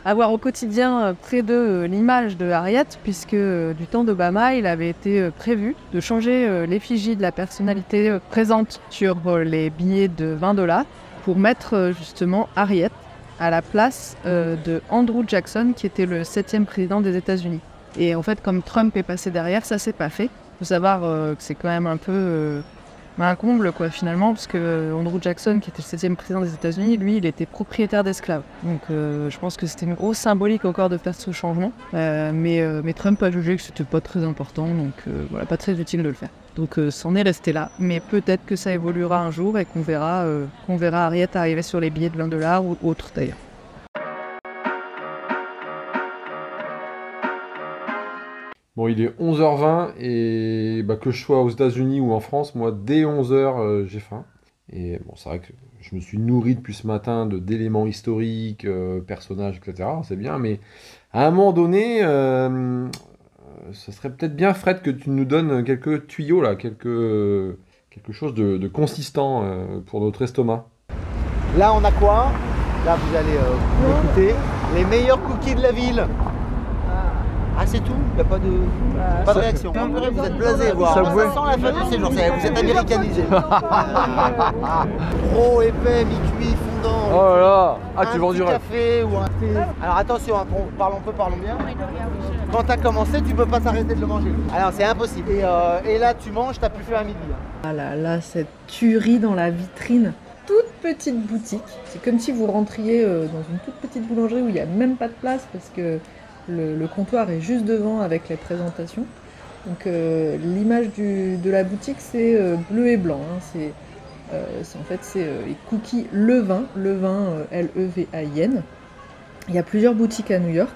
avoir au quotidien près d'eux l'image de Harriet, puisque du temps d'Obama, il avait été prévu de changer l'effigie de la personnalité présente sur les billets de 20 dollars pour mettre euh, justement Harriet à la place euh, de Andrew Jackson, qui était le septième président des États-Unis. Et en fait, comme Trump est passé derrière, ça s'est pas fait. Faut savoir euh, que c'est quand même un peu un comble, quoi, finalement, parce que euh, Andrew Jackson, qui était le septième président des États-Unis, lui, il était propriétaire d'esclaves. Donc, euh, je pense que c'était une grosse symbolique encore de faire ce changement. Euh, mais, mais Trump a jugé que c'était pas très important, donc voilà, pas très utile de le faire. Donc, c'en est resté là. Mais peut-être que ça évoluera un jour et qu'on verra, qu'on verra Harriet arriver sur les billets de 20 dollars ou autres d'ailleurs. Bon, il est 11h20 et bah, que je sois aux États-Unis ou en France, moi dès 11h j'ai faim. Et bon, c'est vrai que je me suis nourri depuis ce matin d'éléments historiques, euh, personnages, etc. C'est bien, mais à un moment donné, euh, euh, ce serait peut-être bien, Fred, que tu nous donnes quelques tuyaux, là, quelque chose de, consistant euh, pour notre estomac. Là, on a quoi? Là, vous allez euh, écouter les meilleurs cookies de la ville. Ah, c'est tout Il n'y a pas de, pas de réaction. Vous êtes blasé, voir. Ça, sent la fin du séjour, ça y est, vous êtes américanisé. Trop épais, mi-cuit, fondant. Oh là là Ah, tu vends du rêve. café ou un thé. Alors attention, hein, on- parlons peu, parlons bien. Quand t'as commencé, tu peux pas t'arrêter de le manger. Alors c'est impossible. Et, euh, et là, tu manges, t'as plus fait un midi. hein. Ah là là, cette tuerie dans la vitrine. Toute petite boutique. C'est comme si vous rentriez euh, dans une toute petite boulangerie où il n'y a même pas de place parce que le, comptoir est juste devant avec les présentations. Donc euh, l'image de la boutique c'est euh, bleu et blanc. hein. C'est euh, c'est- en fait c'est les cookies Levain, Levain euh, L-E-V-A-I-N. Il y a plusieurs boutiques à New York.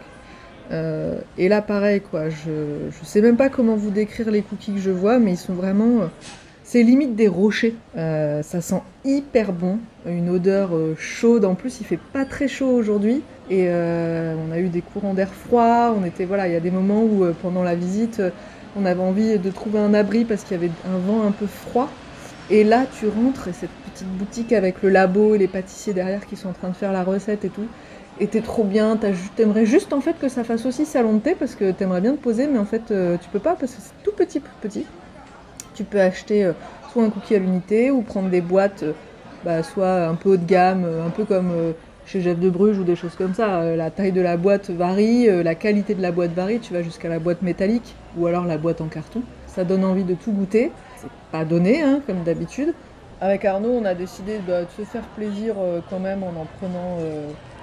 Et là pareil quoi, je, je sais même pas comment vous décrire les cookies que je vois, mais ils sont vraiment... c'est limite des rochers. Ça sent hyper bon, une odeur chaude. En plus, il fait pas très chaud aujourd'hui. Et euh, on a eu des courants d'air froid. On était voilà, il y a des moments où euh, pendant la visite, euh, on avait envie de trouver un abri parce qu'il y avait un vent un peu froid. Et là, tu rentres et cette petite boutique avec le labo et les pâtissiers derrière qui sont en train de faire la recette et tout. Et t'es trop bien, t'aimerais juste en fait que ça fasse aussi salon de thé parce que t'aimerais bien te poser, mais en fait tu peux pas parce que c'est tout petit, petit. Tu peux acheter soit un cookie à l'unité ou prendre des boîtes, bah, soit un peu haut de gamme, un peu comme chez Jeff de Bruges ou des choses comme ça. Euh, la taille de la boîte varie, euh, la qualité de la boîte varie. Tu vas jusqu'à la boîte métallique ou alors la boîte en carton. Ça donne envie de tout goûter. C'est pas donné, hein, comme d'habitude. Avec Arnaud, on a décidé bah, de se faire plaisir euh, quand même en en prenant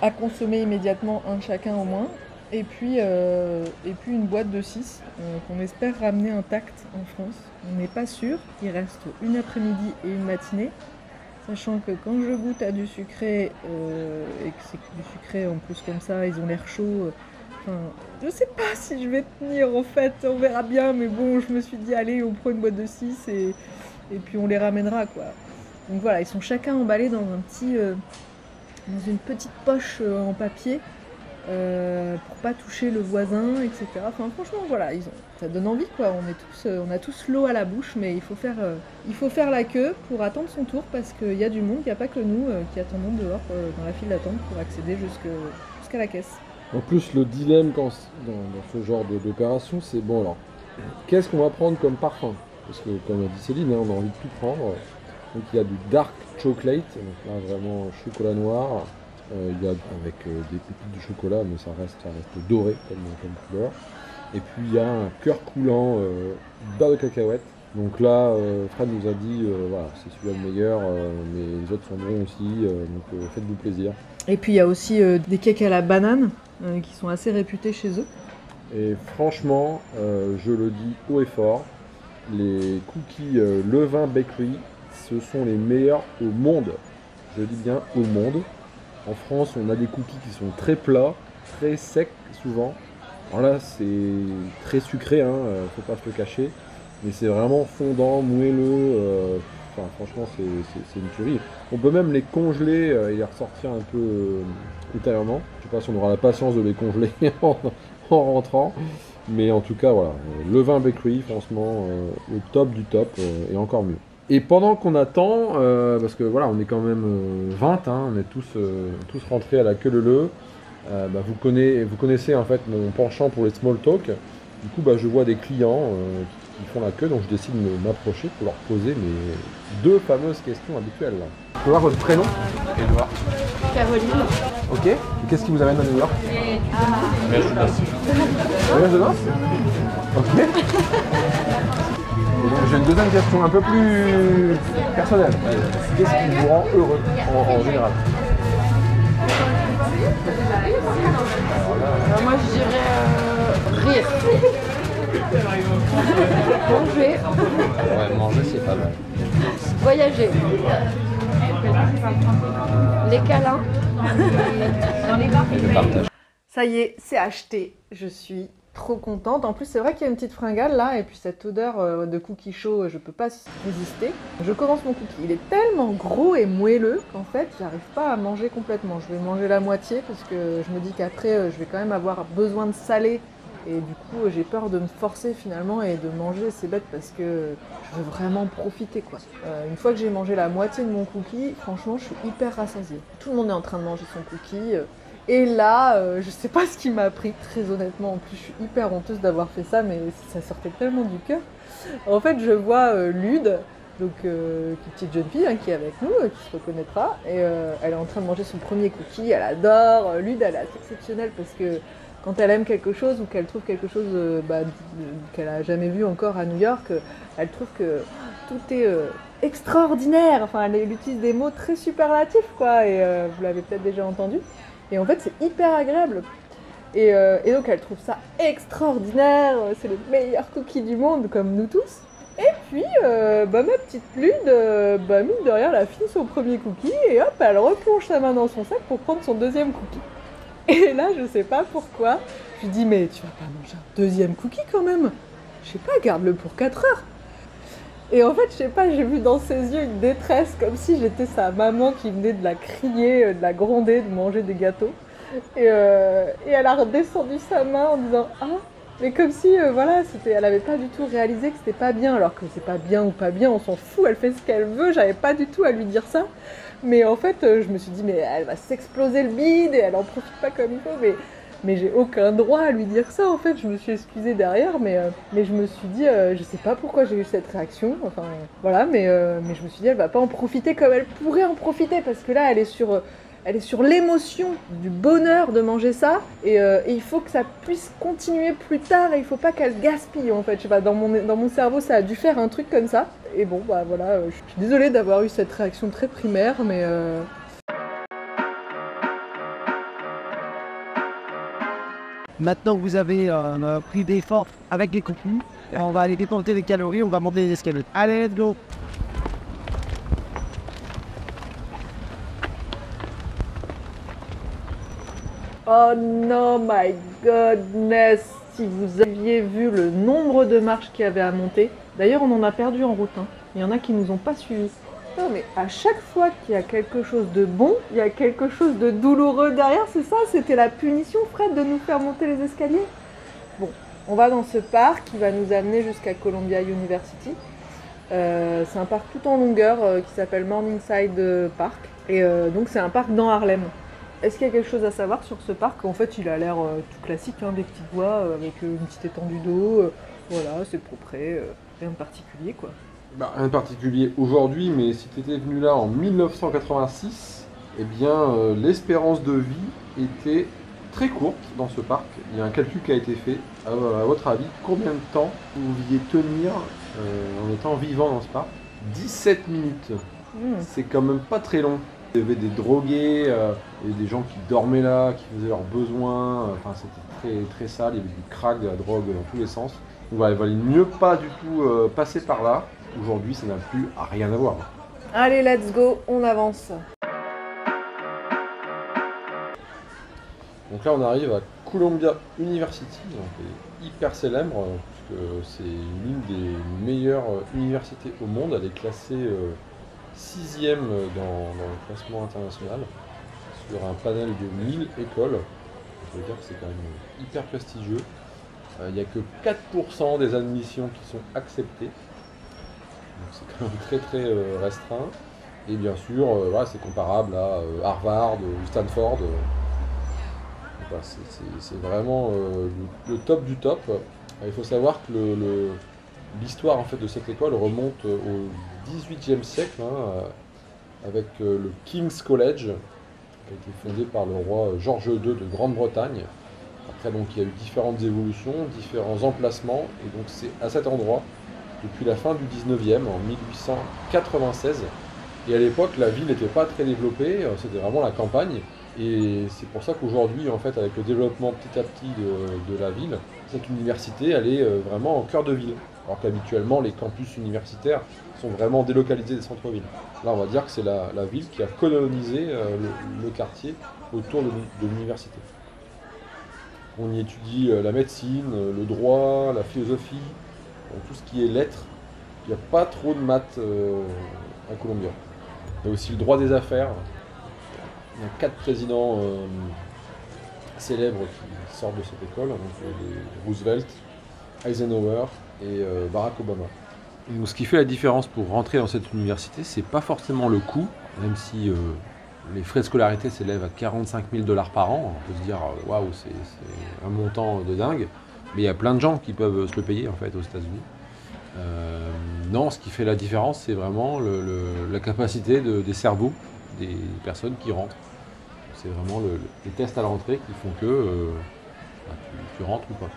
à consommer immédiatement un chacun au moins. Et puis, et puis une boîte de 6 qu'on espère ramener intacte en France. On n'est pas sûr. Il reste une après-midi et une matinée. Sachant que quand je goûte à du sucré euh, et que c'est du sucré en plus comme ça, ils ont l'air chauds. euh, Enfin, je sais pas si je vais tenir en fait, on verra bien. Mais bon, je me suis dit, allez, on prend une boîte de 6 et, puis on les ramènera quoi. Donc voilà, ils sont chacun emballés dans un petit, euh, dans une petite poche en papier euh, pour pas toucher le voisin, etc. Enfin franchement voilà, ça donne envie quoi. On est tous, euh, on a tous l'eau à la bouche, mais il faut faire, euh, il faut faire la queue pour attendre son tour parce qu'il y a du monde, il n'y a pas que nous euh, qui attendons dehors dans la file d'attente pour accéder jusqu'à la caisse. En plus, le dilemme dans, ce genre d'opération, c'est bon alors, qu'est-ce qu'on va prendre comme parfum? Parce que, comme a dit Céline, hein, on a envie de tout prendre. Donc, il y a du dark chocolate, donc là vraiment chocolat noir. Euh, il y a avec euh, des pépites de chocolat, mais ça reste, ça reste doré comme, comme couleur. Et puis il y a un cœur coulant beurre de cacahuète. Donc là, euh, Fred nous a dit, voilà, c'est celui-là le meilleur, mais les autres sont bons aussi, donc faites-vous plaisir. Et puis il y a aussi des cakes à la banane qui sont assez réputés chez eux. Et franchement, euh, je le dis haut et fort, les cookies euh, Levain Bakery, ce sont les meilleurs au monde. Je dis bien au monde. En France, on a des cookies qui sont très plats, très secs souvent. Alors là, c'est très sucré, hein, euh, faut pas se le cacher. Mais c'est vraiment fondant, moelleux. euh, enfin, franchement, c'est une tuerie. On peut même les congeler euh, et les ressortir un peu euh, ultérieurement. Je sais pas si on aura la patience de les congeler en, en rentrant. Mais en tout cas, voilà. Le vin Bakery, franchement, le top du top et encore mieux. Et pendant qu'on attend, euh, parce que voilà, on est quand même euh, 20, hein, on est tous, euh, tous rentrés à la queue leu euh, bah, vous, connaissez, vous connaissez en fait mon penchant pour les small talk. Du coup, bah, je vois des clients euh, qui, font la queue, donc je décide de m'approcher pour leur poser mes deux fameuses questions habituelles. Je peux voir votre prénom? Edouard. Caroline. Ok. Et qu'est-ce qui vous amène à New York? Voyage de. Voyage Ok. Donc j'ai une deuxième question un peu plus personnelle. Qu'est-ce qui vous rend heureux en, en général Euh, moi je dirais euh, rire. Manger. Ouais, manger c'est pas mal. Voyager. Les câlins. Et le partage. Ça y est, c'est acheté. Je suis trop contente. En plus, c'est vrai qu'il y a une petite fringale là, et puis cette odeur euh, de cookie chaud, je peux pas résister. Je commence mon cookie. Il est tellement gros et moelleux qu'en fait, j'arrive pas à manger complètement. Je vais manger la moitié parce que je me dis qu'après, euh, je vais quand même avoir besoin de salé. Et du coup, j'ai peur de me forcer finalement et de manger. C'est bête parce que je veux vraiment profiter quoi. Euh, une fois que j'ai mangé la moitié de mon cookie, franchement, je suis hyper rassasiée. Tout le monde est en train de manger son cookie. Et là, euh, je sais pas ce qui m'a pris, très honnêtement. En plus, je suis hyper honteuse d'avoir fait ça, mais ça sortait tellement du cœur. En fait, je vois euh, Lude, donc euh, une petite jeune fille hein, qui est avec nous, euh, qui se reconnaîtra, et euh, elle est en train de manger son premier cookie. Elle adore. Euh, Lude, elle est assez exceptionnelle parce que quand elle aime quelque chose ou qu'elle trouve quelque chose bah, qu'elle a jamais vu encore à New York, elle trouve que tout est extraordinaire. Enfin, elle, utilise des mots très superlatifs, quoi. Et vous l'avez peut-être déjà entendu. Et en fait, c'est hyper agréable. Et, euh, et donc, elle trouve ça extraordinaire. C'est le meilleur cookie du monde, comme nous tous. Et puis, euh, bah, ma petite Lune, euh, bah, mine de rien, elle a fini son premier cookie et hop, elle replonge sa main dans son sac pour prendre son deuxième cookie. Et là, je sais pas pourquoi, je lui dis, mais tu vas pas manger un deuxième cookie quand même Je sais pas, garde-le pour 4 heures. Et en fait, je sais pas, j'ai vu dans ses yeux une détresse, comme si j'étais sa maman qui venait de la crier, euh, de la gronder, de manger des gâteaux. Et, euh, elle a redescendu sa main en disant Ah Mais comme si, euh, voilà, c'était, elle avait pas du tout réalisé que c'était pas bien, alors que c'est pas bien ou pas bien, on s'en fout, elle fait ce qu'elle veut, j'avais pas du tout à lui dire ça. Mais en fait, je me suis dit Mais elle va s'exploser le bide et elle en profite pas comme il faut, mais. Mais j'ai aucun droit à lui dire ça en fait, je me suis excusée derrière, mais, euh, mais je me suis dit, euh, je sais pas pourquoi j'ai eu cette réaction, enfin voilà, mais, euh, mais je me suis dit, elle va pas en profiter comme elle pourrait en profiter, parce que là elle est sur, euh, elle est sur l'émotion du bonheur de manger ça, et, il faut que ça puisse continuer plus tard, et il faut pas qu'elle gaspille en fait, je sais pas, dans mon, dans mon cerveau ça a dû faire un truc comme ça, et bon bah voilà, je suis désolée d'avoir eu cette réaction très primaire, mais... Maintenant que vous avez euh, pris des forces avec les contenus, on va aller dépenser les calories, on va monter les escaliers. Allez, let's go Oh non, my goodness Si vous aviez vu le nombre de marches qu'il y avait à monter, d'ailleurs on en a perdu en route, hein. il y en a qui nous ont pas suivis. Non mais à chaque fois qu'il y a quelque chose de bon, il y a quelque chose de douloureux derrière, c'est ça C'était la punition Fred de nous faire monter les escaliers Bon, on va dans ce parc qui va nous amener jusqu'à Columbia University. Euh, c'est un parc tout en longueur euh, qui s'appelle Morningside euh, Park. Et donc c'est un parc dans Harlem. Est-ce qu'il y a quelque chose à savoir sur ce parc? En fait, il a l'air tout classique, hein, des petites voies avec une petite étendue d'eau. voilà, c'est propre, rien de particulier quoi. Bah, rien de particulier aujourd'hui, mais si tu étais venu là en 1986, eh bien euh, l'espérance de vie était très courte dans ce parc. Il y a un calcul qui a été fait. À, à votre avis, combien de temps vous pouviez tenir euh, en étant vivant dans ce parc? 17 minutes. Hmm. C'est quand même pas très long. Il y avait des drogués, euh, et des gens qui dormaient là, qui faisaient leurs besoins. Enfin, c'était très, très sale. Il y avait du crack, de la drogue dans tous les sens. Donc voilà, il valait mieux pas du tout euh, passer par là. Aujourd'hui, ça n'a plus rien à voir. Allez, let's go, on avance. Donc là, on arrive à Columbia University, donc est hyper célèbre, euh, puisque c'est l'une des meilleures euh, universités au monde. Elle est classée euh, sixième dans, dans le classement international, sur un panel de 1000 écoles. Ça veut dire que c'est quand même hyper prestigieux. Il n'y a que 4% des admissions qui sont acceptées. C'est quand même très très euh, restreint. Et bien sûr, euh, voilà, c'est comparable à euh, Harvard ou Stanford. c'est- vraiment le, top du top. Il faut savoir que l'histoire en fait de cette école remonte au XVIIIe siècle, hein, avec le King's College, qui a été fondé par le roi George II de Grande-Bretagne. Après, donc, il y a eu différentes évolutions, différents emplacements, et donc c'est à cet endroit, depuis la fin du 19e, en 1896. Et à l'époque, la ville n'était pas très développée, euh, c'était vraiment la campagne. Et c'est pour ça qu'aujourd'hui, en fait, avec le développement petit à petit de, la ville, cette université, elle est euh, vraiment en cœur de ville. Alors qu'habituellement, les campus universitaires sont vraiment délocalisés des centres-villes. Là, on va dire que c'est la, ville qui a colonisé euh, le, quartier autour de, l'u- de l'université. On y étudie la médecine, le droit, la philosophie, tout ce qui est lettres. Il n'y a pas trop de maths euh, à Columbia. Il y a aussi le droit des affaires. Il y a quatre présidents euh, célèbres qui sortent de cette école, les Roosevelt, Eisenhower et euh, Barack Obama. Ce qui fait la différence pour rentrer dans cette université, c'est pas forcément le coût, même si les frais de scolarité s'élèvent à 45 000 dollars par an. On peut se dire, waouh, c'est un montant de dingue. Mais il y a plein de gens qui peuvent se le payer en fait aux États-Unis. Euh, non, ce qui fait la différence, c'est vraiment la capacité de- des cerveaux des personnes qui rentrent. C'est vraiment le- le- les tests à l'entrée qui font que euh, bah, tu, rentres ou pas.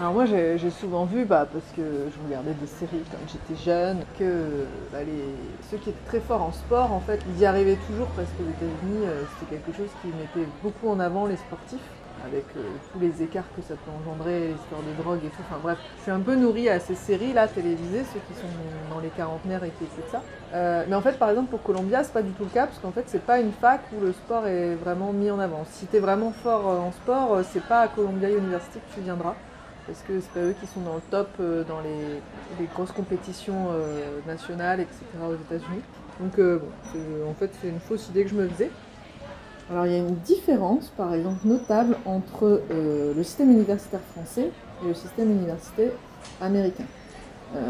Alors moi j'ai souvent vu, bah, parce que je regardais des séries quand j'étais jeune, que bah, les- ceux qui étaient très forts en sport, en fait, ils y arrivaient toujours parce qu'aux États-Unis, euh, c'était quelque chose qui mettait beaucoup en avant les sportifs, avec euh, tous les écarts que ça peut engendrer, l'histoire de drogue et tout. Enfin bref, je suis un peu nourrie à ces séries-là télévisées, ceux qui sont dans les quarantenaires et qui écoutent ça. Euh, mais en fait, par exemple, pour Columbia, c'est pas du tout le cas, parce qu'en fait, c'est pas une fac où le sport est vraiment mis en avant. Si t'es vraiment fort euh, en sport, c'est pas à Columbia University que tu viendras parce que c'est pas eux qui sont dans le top dans les, grosses compétitions nationales, etc. aux États-Unis. Donc, bon, en fait, c'est une fausse idée que je me faisais. Alors, il y a une différence, par exemple, notable entre euh, le système universitaire français et le système universitaire américain. Euh,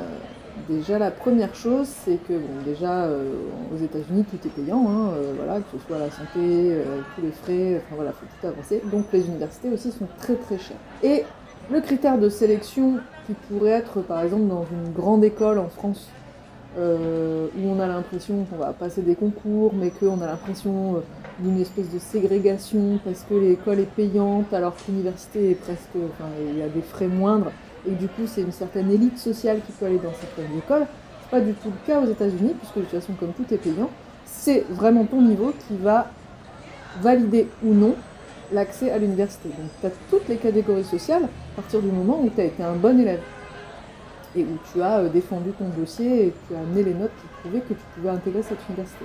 déjà, la première chose, c'est que, bon, déjà, euh, aux États-Unis, tout est payant, hein, voilà, que ce soit la santé, tous les frais, enfin voilà, faut tout avancer. Donc, les universités aussi sont très très chères. Et le critère de sélection qui pourrait être par exemple dans une grande école en France où on a l'impression qu'on va passer des concours mais qu'on a l'impression d'une espèce de ségrégation parce que l'école est payante alors que l'université est presque enfin il y a des frais moindres et du coup c'est une certaine élite sociale qui peut aller dans certaines écoles c'est pas du tout le cas aux États-Unis puisque de toute façon comme tout est payant c'est vraiment ton niveau qui va valider ou non l'accès à l'université. Donc tu as toutes les catégories sociales à partir du moment où tu as été un bon élève et où tu as euh, défendu ton dossier et tu as amené les notes qui prouvaient que tu pouvais intégrer cette université.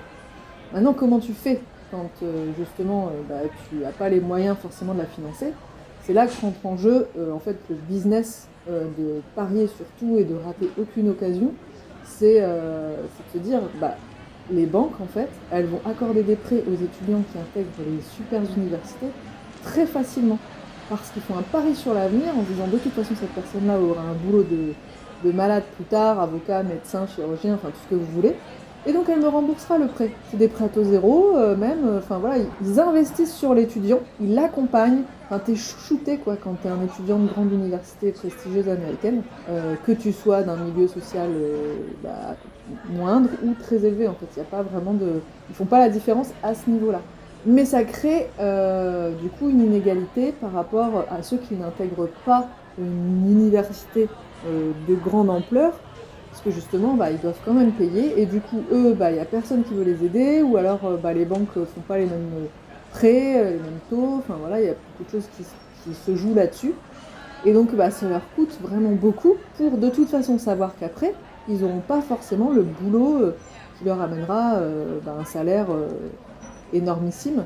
Maintenant, comment tu fais quand euh, justement euh, bah, tu n'as pas les moyens forcément de la financer C'est là que rentre en jeu euh, en fait le business de parier sur tout et de rater aucune occasion. C'est de se dire, bah, les banques, en fait, elles vont accorder des prêts aux étudiants qui intègrent les super universités très facilement. Parce qu'ils font un pari sur l'avenir en disant de toute façon cette personne-là aura un boulot de, de malade plus tard, avocat, médecin, chirurgien, enfin tout ce que vous voulez. Et donc elle me remboursera le prêt. C'est des prêts à zéro, euh, même, euh, enfin voilà, ils investissent sur l'étudiant, ils l'accompagnent. Enfin, t'es chouchouté quoi quand t'es un étudiant de grande université prestigieuse américaine, euh, que tu sois d'un milieu social bah, moindre ou très élevé en fait. Il y a pas vraiment de. Ils font pas la différence à ce niveau-là. Mais ça crée du coup une inégalité par rapport à ceux qui n'intègrent pas une université de grande ampleur, parce que justement bah, ils doivent quand même payer, et du coup eux, bah, il n'y a personne qui veut les aider, ou alors euh, bah, les banques ne font pas les mêmes prêts, euh, les mêmes taux, enfin voilà, il y a beaucoup de choses qui, se jouent là-dessus. Et donc bah, ça leur coûte vraiment beaucoup pour de toute façon savoir qu'après, ils n'auront pas forcément le boulot euh, qui leur amènera euh, bah, un salaire euh, énormissime.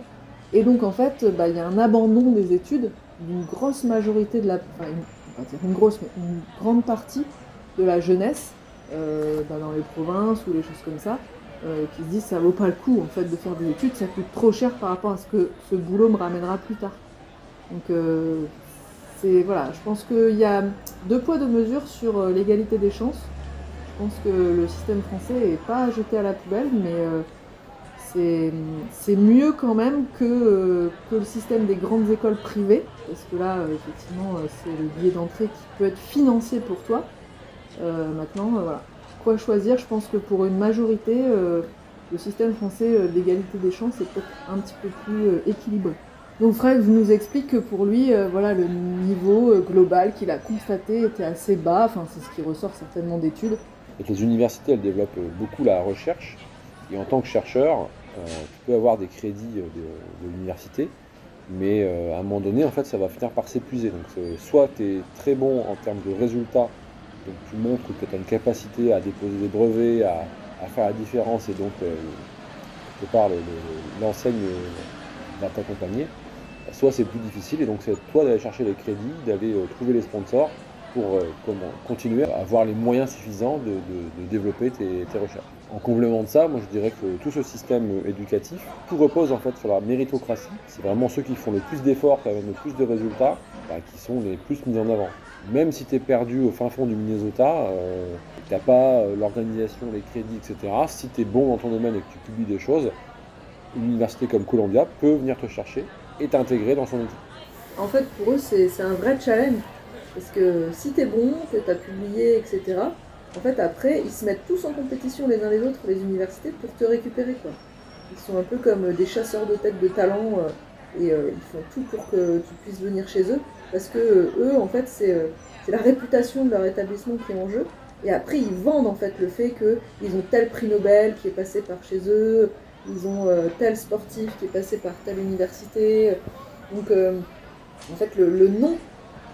Et donc en fait, bah, il y a un abandon des études d'une grosse majorité de la... Une, grosse, mais une grande partie de la jeunesse euh, bah, dans les provinces ou les choses comme ça, euh, qui se disent ça vaut pas le coup en fait de faire des études, ça coûte trop cher par rapport à ce que ce boulot me ramènera plus tard. Donc euh, c'est voilà, je pense qu'il y a deux poids deux mesures sur euh, l'égalité des chances. Je pense que le système français est pas jeté à la poubelle, mais euh, c'est mieux quand même que, euh, que le système des grandes écoles privées, parce que là, euh, effectivement, euh, c'est le billet d'entrée qui peut être financier pour toi. Euh, maintenant, euh, voilà. Quoi choisir Je pense que pour une majorité, euh, le système français d'égalité des chances est peut-être un petit peu plus équilibré. Donc Fred nous explique que pour lui, voilà, le niveau global qu'il a constaté était assez bas, enfin c'est ce qui ressort certainement d'études. Les universités, elles développent beaucoup la recherche. Et en tant que chercheur, tu peux avoir des crédits de, l'université, mais à un moment donné, en fait, ça va finir par s'épuiser. Donc, soit tu es très bon en termes de résultats, donc tu montres que tu as une capacité à déposer des brevets, à, faire la différence, et donc, euh, quelque part, le- le- l'enseigne euh, va t'accompagner. soit c'est plus difficile et donc c'est toi d'aller chercher les crédits, d'aller euh, trouver les sponsors pour euh, continuer à avoir les moyens suffisants de, développer tes, recherches. En complément de ça, moi je dirais que tout ce système éducatif, tout repose en fait sur la méritocratie. C'est vraiment ceux qui font le plus d'efforts, qui amènent le plus de résultats, bah, qui sont les plus mis en avant. Même si tu es perdu au fin fond du Minnesota, euh, tu n'as pas euh, l'organisation, les crédits, etc. Si tu es bon dans ton domaine et que tu publies des choses, une université comme Columbia peut venir te chercher et t'intégrer dans son équipe. En fait, pour eux, c'est un vrai challenge. Parce que si t'es bon, que t'as publié, etc., en fait, après, ils se mettent tous en compétition les uns les autres, les universités, pour te récupérer. Ils sont un peu comme des chasseurs de tête de talent, euh, et euh, ils font tout pour que tu puisses venir chez eux, parce que euh, eux, en fait, c'est euh, c'est la réputation de leur établissement qui est en jeu. Et après, ils vendent, en fait, le fait qu'ils ont tel prix Nobel qui est passé par chez eux, ils ont euh, tel sportif qui est passé par telle université. Donc, en fait, le, nom,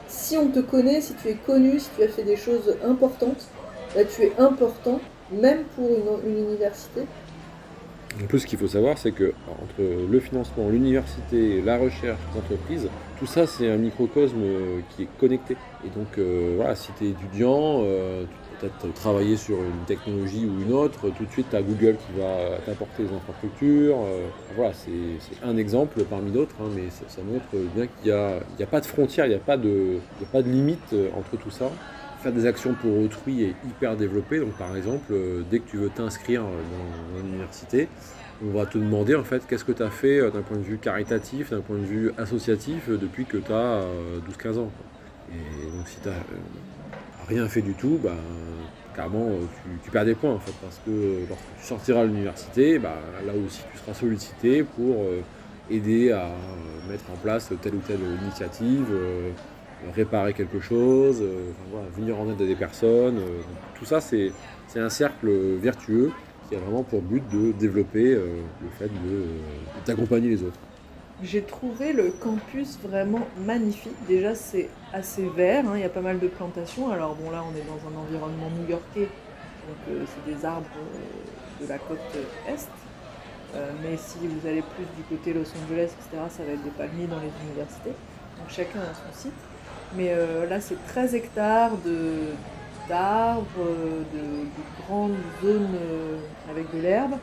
si on te connaît, si tu es connu, si tu as fait des choses importantes, bah, tu es important, même pour une université. En plus, ce qu'il faut savoir, c'est que entre le financement, l'université, la recherche, les entreprises, tout ça, c'est un microcosme euh, qui est connecté. Et donc, euh, voilà, si tu es étudiant, euh, tu peux peut-être travailler sur une technologie ou une autre, tout de suite, tu as Google qui va t'apporter les infrastructures. euh, voilà, c'est un exemple parmi d'autres, hein, mais ça, ça montre bien qu'il n'y a, a pas de frontières, il n'y a, a pas de limite euh, entre tout ça. Faire des actions pour autrui est hyper développé. Donc, par exemple, euh, dès que tu veux t'inscrire dans, l'université, on va te demander en fait qu'est-ce que tu as fait euh, d'un point de vue caritatif, d'un point de vue associatif euh, depuis que tu as 12-15 ans. Et donc, si tu n'as rien fait du tout, bah, carrément, tu, perds des points en fait. Parce que lorsque tu sortiras à l'université, bah, là aussi, tu seras sollicité pour aider à mettre en place telle ou telle initiative. Euh, réparer quelque chose, euh, venir en aide à des personnes. euh, tout ça, c'est un cercle vertueux qui a vraiment pour but de développer le fait d'accompagner les autres. J'ai trouvé le campus vraiment magnifique. Déjà, c'est assez vert, hein, il y a pas mal de plantations. Alors bon, là, on est dans un environnement new-yorkais, donc c'est des arbres de la côte est. Mais si vous allez plus du côté Los Angeles, etc., ça va être des palmiers dans les universités. Donc chacun a son site. Mais euh, là, c'est 13 hectares de- d'arbres, euh, de, de grandes zones euh, avec de l'herbe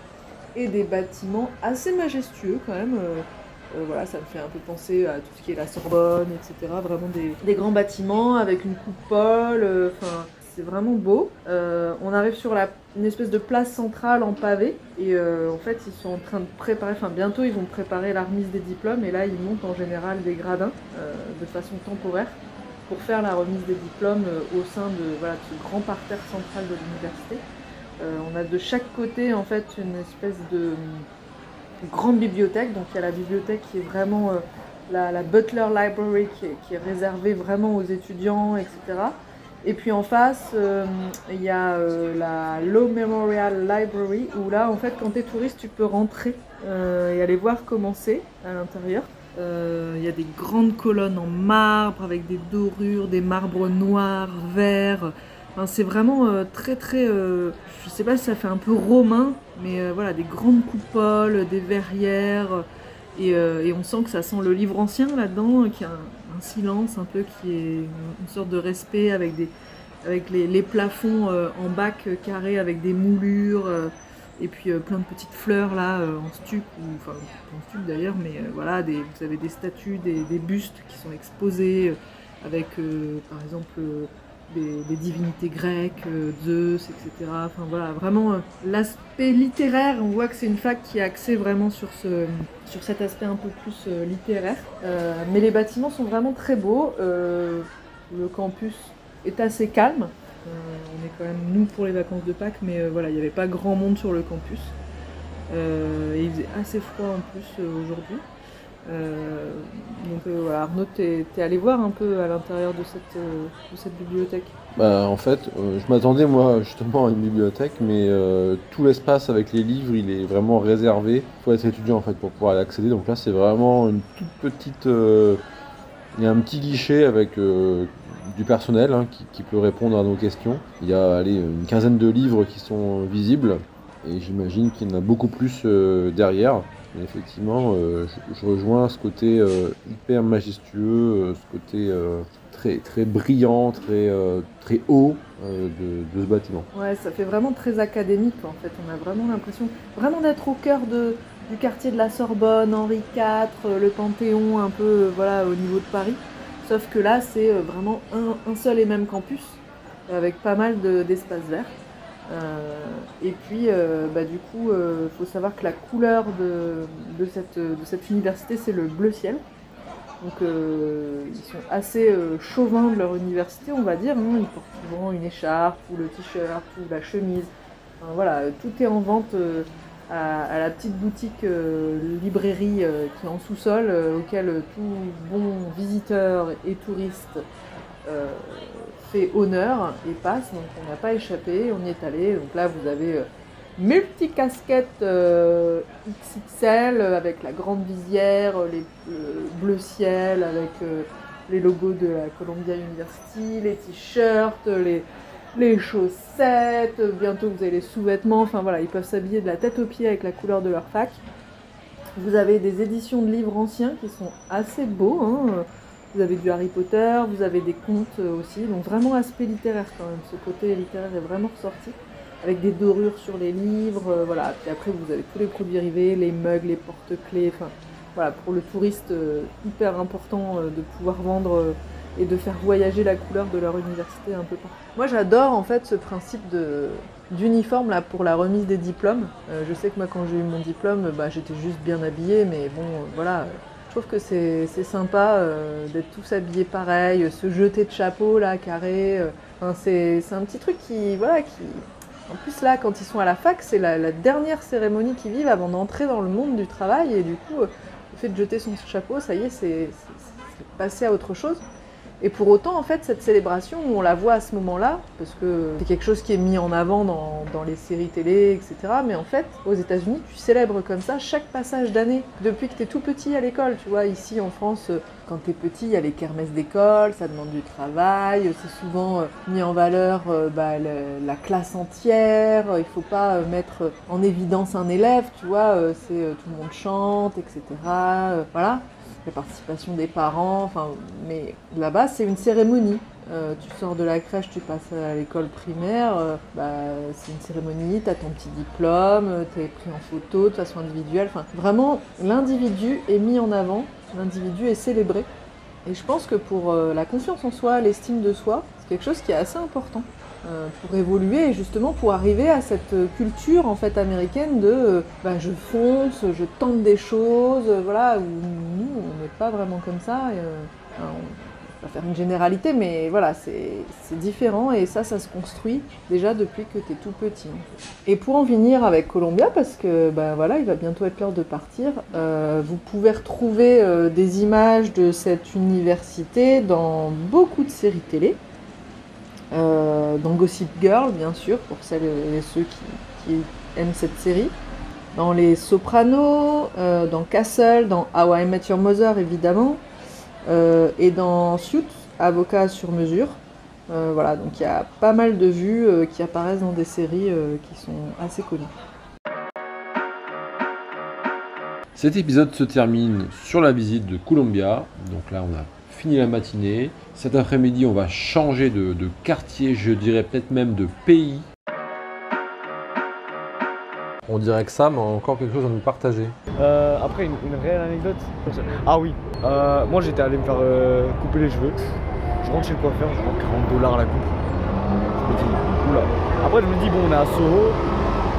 et des bâtiments assez majestueux quand même. voilà, ça me fait un peu penser à tout ce qui est la Sorbonne, etc. Vraiment des, des grands bâtiments avec une coupole. euh, c'est vraiment beau. On arrive sur la, une espèce de place centrale en pavé et en fait, ils sont en train de préparer. Enfin, bientôt, ils vont préparer la remise des diplômes et là, ils montent en général des gradins de façon temporaire pour faire la remise des diplômes euh, au sein de, voilà, ce grand parterre central de l'université. Euh, on a de chaque côté en fait une espèce de hum, grande bibliothèque. Donc il y a la bibliothèque qui est vraiment euh, la, Butler Library qui est, réservée vraiment aux étudiants, etc. Et puis en face, euh, il y a euh, la Law Memorial Library où là en fait quand tu es touriste tu peux rentrer euh, et aller voir comment c'est à l'intérieur. Euh, Il y a des grandes colonnes en marbre avec des dorures, des marbres noirs, verts. C'est vraiment euh, très très. euh, je sais pas si ça fait un peu romain, mais euh, voilà, des grandes coupoles, des verrières. Et, on sent que ça sent le livre ancien là-dedans, qu'il y a un, silence un peu qui est une sorte de respect avec, les, les plafonds en bac carré avec des moulures. Et puis euh, plein de petites fleurs là euh, en stuc, ou enfin en stuc d'ailleurs, mais euh, voilà, vous avez des statues, des, bustes qui sont exposés avec par exemple des, divinités grecques, Zeus, etc. Enfin voilà, vraiment l'aspect littéraire, on voit que c'est une fac qui est axée vraiment sur, ce, sur cet aspect un peu plus littéraire. Mais les bâtiments sont vraiment très beaux. Le campus est assez calme. On est quand même nous pour les vacances de Pâques, mais euh, voilà, il n'y avait pas grand monde sur le campus. Euh, il faisait assez froid en plus euh, aujourd'hui. Donc voilà, Arnaud, t'es t'es allé voir un peu à l'intérieur de cette, bibliothèque? Bah, en fait, je m'attendais moi justement à une bibliothèque, mais tout l'espace avec les livres, il est vraiment réservé. Il faut être étudiant en fait pour pouvoir y accéder. Donc là, c'est vraiment une toute petite. il y a un petit guichet avec du personnel hein, qui, peut répondre à nos questions. Il y a une quinzaine de livres qui sont visibles et j'imagine qu'il y en a beaucoup plus euh, derrière. Effectivement, euh, je, rejoins ce côté euh, hyper majestueux, euh, ce côté euh, très, très brillant, très, euh, très haut euh, de, ce bâtiment. Ouais, ça fait vraiment très académique en fait. On a vraiment l'impression vraiment d'être au cœur du quartier de la Sorbonne, Henri IV, euh, le Panthéon, un peu euh, voilà au niveau de Paris. Sauf que là, c'est euh, vraiment un, seul et même campus avec pas mal de- d'espaces verts. Euh, et puis, euh, bah, du coup, il faut savoir que la couleur de, cette, université, c'est le bleu ciel. Donc, ils sont assez chauvins de leur université, on va dire. hein. Ils portent souvent une écharpe, ou le t-shirt, ou la chemise. Voilà, tout est en vente à, la petite boutique euh, librairie euh, qui est en sous-sol, euh, auquel tout bon visiteur et touriste fait honneur et passe. Donc, on n'a pas échappé, on y est allé. Donc là, vous avez. multi-casquettes XXL avec la grande visière, les euh, bleu ciel avec les logos de la Columbia University, les t-shirts, les, les chaussettes, bientôt vous avez les sous-vêtements, enfin voilà, ils peuvent s'habiller de la tête aux pieds avec la couleur de leur fac. Vous avez des éditions de livres anciens qui sont assez beaux. hein. Vous avez du Harry Potter, vous avez des contes euh, aussi, donc vraiment aspect littéraire quand même. Ce côté littéraire est vraiment ressorti avec des dorures sur les livres, euh, voilà. Puis après, vous avez tous les produits dérivés, les mugs, les porte-clés, enfin, voilà, pour le touriste, euh, hyper important de pouvoir vendre et de faire voyager la couleur de leur université un peu partout. Moi, j'adore en fait ce principe de d'uniforme là pour la remise des diplômes. Euh, je sais que moi, quand j'ai eu mon diplôme, bah, j'étais juste bien habillée, mais bon, euh, voilà. Je trouve que c'est sympa euh, d'être tous habillés pareil, se jeter de chapeau là, carré. c'est un petit truc qui, voilà, qui, en plus, là, quand ils sont à la fac, c'est la, la dernière cérémonie qu'ils vivent avant d'entrer dans le monde du travail. Et du coup, le fait de jeter son chapeau, ça y est, c'est passé à autre chose. Et pour autant, en fait, cette célébration, on la voit à ce moment-là, parce que c'est quelque chose qui est mis en avant dans, les séries télé, etc. Mais en fait, aux États-Unis, tu célèbres comme ça chaque passage d'année, depuis que tu es tout petit à l'école. Tu vois, ici en France, euh, quand tu es petit, il y a les kermesses d'école, ça demande du travail, c'est souvent euh, mis en valeur euh, bah, la classe entière, il faut pas euh, mettre en évidence un élève, tu vois, euh, c'est euh, tout le monde chante, etc. euh, voilà la participation des parents, enfin, mais là-bas c'est une cérémonie. Euh, tu sors de la crèche, tu passes à l'école primaire, euh, bah, c'est une cérémonie, tu as ton petit diplôme, tu es pris en photo de façon individuelle. Enfin, vraiment, l'individu est mis en avant, l'individu est célébré. Et je pense que pour euh, la confiance en soi, l'estime de soi, c'est quelque chose qui est assez important euh, pour évoluer et justement pour arriver à cette euh, culture en fait américaine de euh, bah, je fonce, je tente des choses, euh, voilà, où nous on n'est pas vraiment comme ça. Euh, on va faire une généralité, mais voilà, c'est différent et ça, ça se construit déjà depuis que tu es tout petit. Et pour en finir avec Columbia, parce que bah, voilà, il va bientôt être l'heure de partir, euh, vous pouvez retrouver euh, des images de cette université dans beaucoup de séries télé. Euh, dans Gossip Girl, bien sûr, pour celles et ceux qui, aiment cette série. Dans Les Sopranos, euh, dans Castle, dans How I Met Your Mother, évidemment. euh, et dans Suits, Avocat sur mesure. Voilà, donc il y a pas mal de vues qui apparaissent dans des séries qui sont assez connues. Cet épisode se termine sur la visite de Columbia. Donc là, on a fini la matinée. Cet après-midi, on va changer de, de quartier, je dirais peut-être même de pays. On dirait que Sam a encore quelque chose à nous partager. Euh, après, une, une réelle anecdote. Ah oui, euh, moi j'étais allé me faire euh, couper les cheveux. Je rentre chez le coiffeur, je prends 40 dollars la coupe. Je me dis, oula. Après, je me dis, bon, on est à Soho,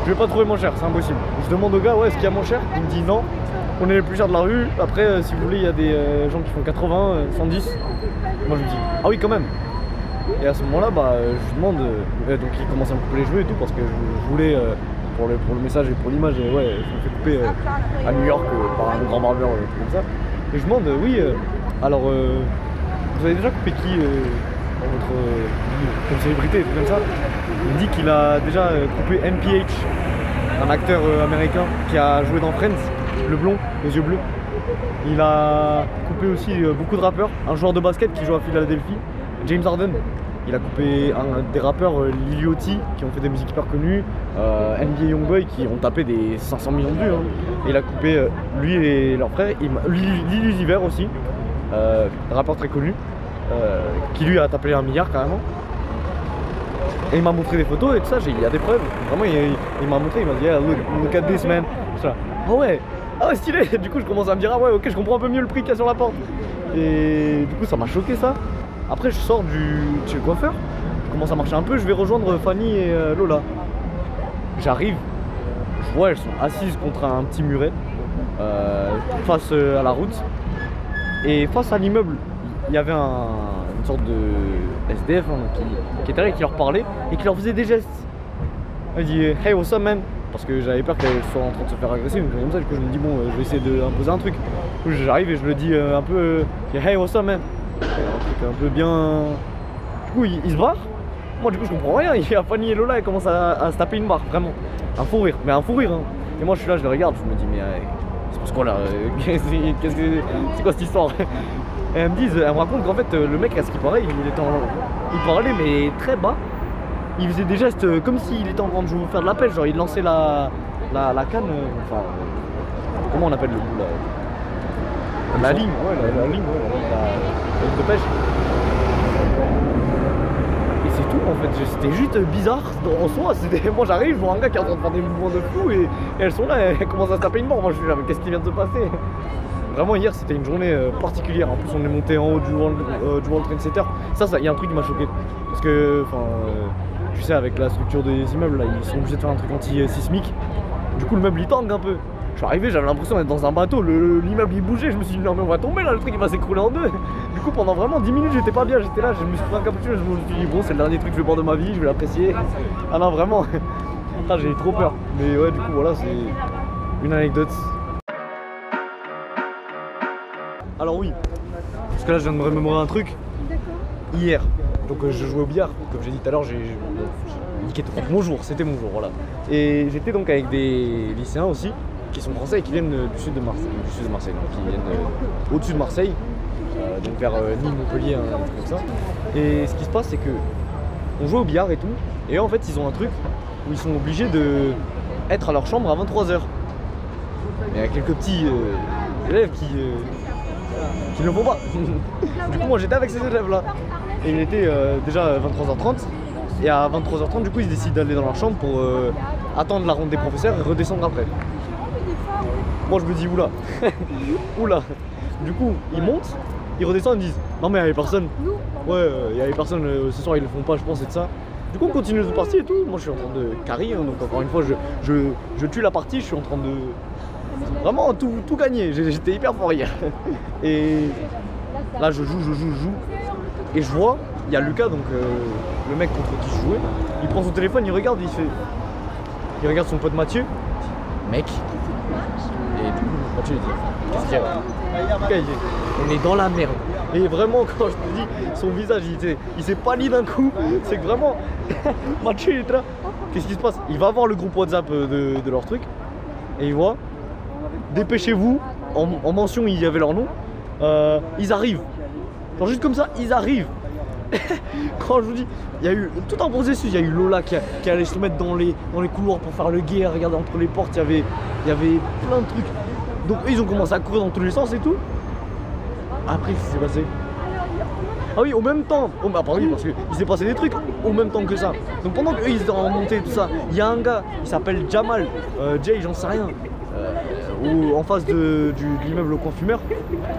je vais pas trouver moins cher, c'est impossible. Je demande au gars, ouais, est-ce qu'il y a moins cher? Il me dit non, on est les plus chers de la rue. Après, euh, si vous voulez, il y a des euh, gens qui font 80, euh, 110. Moi, je me dis, ah oui, quand même. Et à ce moment-là, bah, je demande, euh, donc il commence à me couper les cheveux et tout, parce que je, voulais, euh, pour, le, pour le message et pour l'image, ouais, je me fais couper euh, à New York par un grand barbeur, comme ça. Et je demande, oui, alors, vous avez déjà coupé qui dans votre comme célébrité, tout comme ça? Il me dit qu'il a déjà coupé NPH, un acteur américain qui a joué dans Friends, le blond, aux yeux bleus. Il a coupé aussi euh, beaucoup de rappeurs, un joueur de basket qui joue à Philadelphie, James Harden. Il a coupé des rappeurs euh, Lil Yachty qui ont fait des musiques hyper connues, euh, NBA Youngboy qui ont tapé des 500 millions de vues. hein. Il a coupé lui et leur frère, Lil aussi, rappeur très connu, qui lui a tapé un milliard carrément. Et il m'a montré des photos et tout ça, il y a des preuves. Vraiment, il, m'a montré, il m'a dit, yeah, look, look at this man. Ah ouais, ah stylé. Du coup, je commence à me dire, ah ouais, ok, je comprends un peu mieux le prix qu'il y a sur la porte. Et du coup, ça m'a choqué ça. Après, je sors du chez le coiffeur, je commence à marcher un peu, je vais rejoindre Fanny et euh, Lola. J'arrive, je vois, elles sont assises contre un petit muret, euh, face euh, à la route. Et face à l'immeuble, il y avait un- une sorte de SDF hein, qui, était là et qui leur parlait et qui leur faisait des gestes. Elle dit Hey, what's up, man? Parce que j'avais peur qu'elle soit en train de se faire agresser, donc comme ça, du coup, je me dis Bon, euh, je vais essayer d'imposer un truc. Du coup, j'arrive et je le dis euh, un peu euh, Hey, what's up, man? Et Un truc un peu bien. Du coup, il, se barre. Moi, du coup, je comprends rien. Il a Fanny et Lola, elles commencent à, se taper une barre, vraiment. Un fou rire, mais un fou rire. hein. Et moi, je suis là, je les regarde, je me dis Mais c'est que c'est quoi cette histoire? Et elles me disent, elles me racontent qu'en fait le mec à ce qu'il paraît, il était en... il parlait mais très bas. Il faisait des gestes euh, comme s'il était en train de jouer- faire de la pêche, genre il lançait la, la, la canne, euh, enfin euh, comment on appelle le bout là La ligne, ouais, la, la ligne, ouais, la, la ligne de pêche. Et c'est tout en fait, c'était juste bizarre en soi. C'était- Moi j'arrive, je vois un gars qui est en train de faire des mouvements de fou et, et elles sont là, elles commencent à se taper une mort. Moi je suis là, mais qu'est-ce qui vient de se passer? Vraiment hier c'était une journée particulière. En plus on est monté en haut du World, euh, du World Trade Center. Ça, ça, il y a un truc qui m'a choqué. Parce que, enfin, euh, tu sais, avec la structure des immeubles là, ils sont obligés de faire un truc anti-sismique. Du coup le meuble il tangue un peu. Je suis arrivé, j'avais l'impression d'être dans un bateau, le- l'immeuble il bougeait, je me suis dit non mais on va tomber là, le truc il va s'écrouler en deux. Du coup pendant vraiment 10 minutes j'étais pas bien, j'étais là, je me suis pris un cappuccino, je me suis dit bon c'est le dernier truc que je vais boire de ma vie, je vais l'apprécier. Ah non vraiment, ah, j'ai eu trop peur. Mais ouais du coup voilà c'est une anecdote. Alors oui, parce que là je viens de me remémorer un truc. Hier, donc euh, je jouais au billard, comme j'ai dit tout à l'heure, j'ai niqué tout. Mon jour, c'était mon jour, voilà. Et j'étais donc avec des lycéens aussi, qui sont français et qui viennent euh, du sud de Marseille, du sud de Marseille, donc qui viennent euh, au-dessus de Marseille, donc vers Nîmes, Montpellier, un truc comme ça. Et ce qui se passe, c'est que on joue au billard et tout, et en fait ils ont un truc où ils sont obligés de être à leur chambre à 23h. Il y a quelques petits élèves qui, qui ne le font pas. du coup moi j'étais avec ces élèves là. Et il était euh, déjà 23h30. Et à 23h30 du coup ils décident d'aller dans leur chambre pour euh, attendre la ronde des professeurs et redescendre après. Moi je me dis oula, oula. Du coup ils montent, ils redescendent, ils disent non mais il y avait personne. Ouais, euh, il y avait personne ce soir ils le font pas je pense et de ça. Du coup on continue de partie et tout. Moi je suis en train de carry, hein, donc encore une fois je, je, je tue la partie, je suis en train de vraiment tout, tout J'étais hyper fort hier. Et là je joue, je joue, je joue. Et je vois, il y a Lucas, donc euh, le mec contre qui je jouais, il prend son téléphone, il regarde, il fait. Il regarde son pote Mathieu. Mec. Et du coup, Mathieu il dit Qu'est-ce qu'il y a? Lucas, il dit On est dans la merde. Et vraiment, quand je te dis, son visage, il, s'est pâli d'un coup. C'est que vraiment, Mathieu il est là. Qu'est-ce qui se passe? Il va voir le groupe WhatsApp euh, de, de leur truc. Et il voit Dépêchez-vous. En, en mention, il y avait leur nom. Euh, ils arrivent. Genre juste comme ça, ils arrivent. Quand je vous dis, il y a eu tout un processus. Il y a eu Lola qui, qui allait se mettre dans les, dans les couloirs pour faire le guet. Regarder entre les portes, il y avait, il y avait plein de trucs. Donc eux, ils ont commencé à courir dans tous les sens et tout. Après, qu'est-ce qui s'est passé? Ah oui, au même temps. Oh, bah, pardon, oui, parce qu'il s'est passé des trucs au même temps que ça. Donc pendant qu'eux, ils étaient en montée, tout ça, il y a un gars, il s'appelle Jamal, euh, Jay, j'en sais rien. euh, ou en face de, l'immeuble au coin fumeur,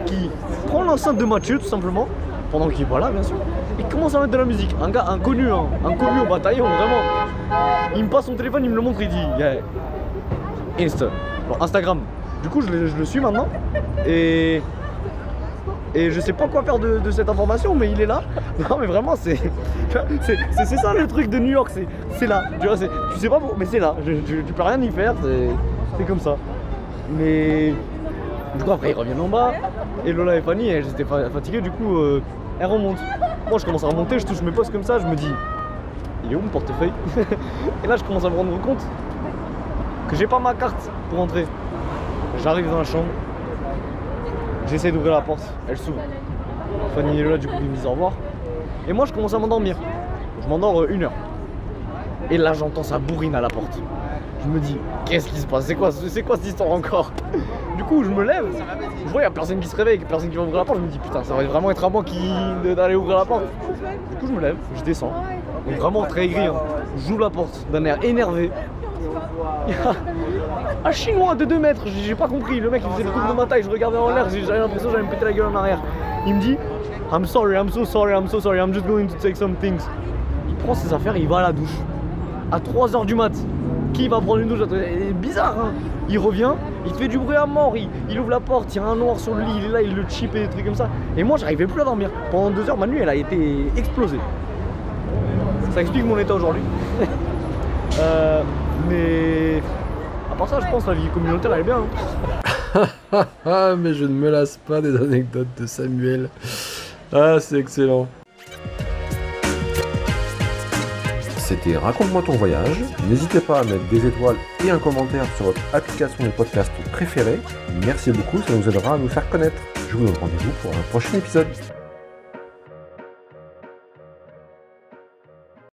qui prend l'enceinte de Mathieu tout simplement, pendant qu'il est pas là bien sûr, et commence à mettre de la musique. Un gars inconnu, hein, inconnu au bataillon, vraiment. Il me passe son téléphone, il me le montre, il dit. Insta, Instagram. Du coup je le, suis maintenant et et je sais pas quoi faire de, cette information, mais il est là. Non, mais vraiment, c'est c'est ça le truc de New York, c'est là. Tu vois, tu sais pas, mais c'est là. Tu, peux rien y faire, c'est comme ça. Mais du coup, après, ils reviennent en bas. Et Lola et Fanny, elles étaient fa- fatiguées, du coup, euh, elles remontent. Moi, je commence à remonter, je touche mes postes comme ça, je me dis, il est où mon portefeuille Et là, je commence à me rendre compte que j'ai pas ma carte pour entrer. J'arrive dans la chambre, j'essaie d'ouvrir la porte, elle s'ouvre. Fanny et Lola, du coup, ils me disent au revoir. Et moi, je commence à m'endormir. Je m'endors euh, une heure. Et là, j'entends sa bourrine à la porte. Je me dis, qu'est-ce qui se passe? C'est quoi, c'est quoi cette histoire encore? Du coup, je me lève. Je vois, il a personne qui se réveille, personne qui va ouvrir la porte. Je me dis, putain, ça va vraiment être à moi qui d'aller ouvrir la porte. Du coup, je me lève, je descends. Vraiment très aigri. hein. J'ouvre la porte d'un air énervé. Un chinois de 2 mètres, j'ai pas compris. Le mec, il faisait le double de ma taille. Je regardais en l'air, j'avais l'impression que j'allais me péter la gueule en arrière. Il me dit, I'm sorry, I'm so sorry, I'm so sorry, I'm just going to take some things. Il prend ses affaires il va à la douche. À 3h du mat. Qui va prendre une douche C'est bizarre, hein Il revient, il fait du bruit à mort, il, ouvre la porte, il y a un noir sur le lit, il est là, il le chip et des trucs comme ça. Et moi, j'arrivais plus à dormir. Pendant deux heures, ma nuit, elle a été explosée. Ça explique mon état aujourd'hui. Euh, mais à part ça, je pense que la vie communautaire, elle est bien. hein. Ah, mais je ne me lasse pas des anecdotes de Samuel. Ah, c'est excellent. C'était Raconte-moi ton voyage. N'hésitez pas à mettre des étoiles et un commentaire sur votre application de podcast préférée. Merci beaucoup, ça nous aidera à nous faire connaître. Je vous donne rendez-vous pour un prochain épisode.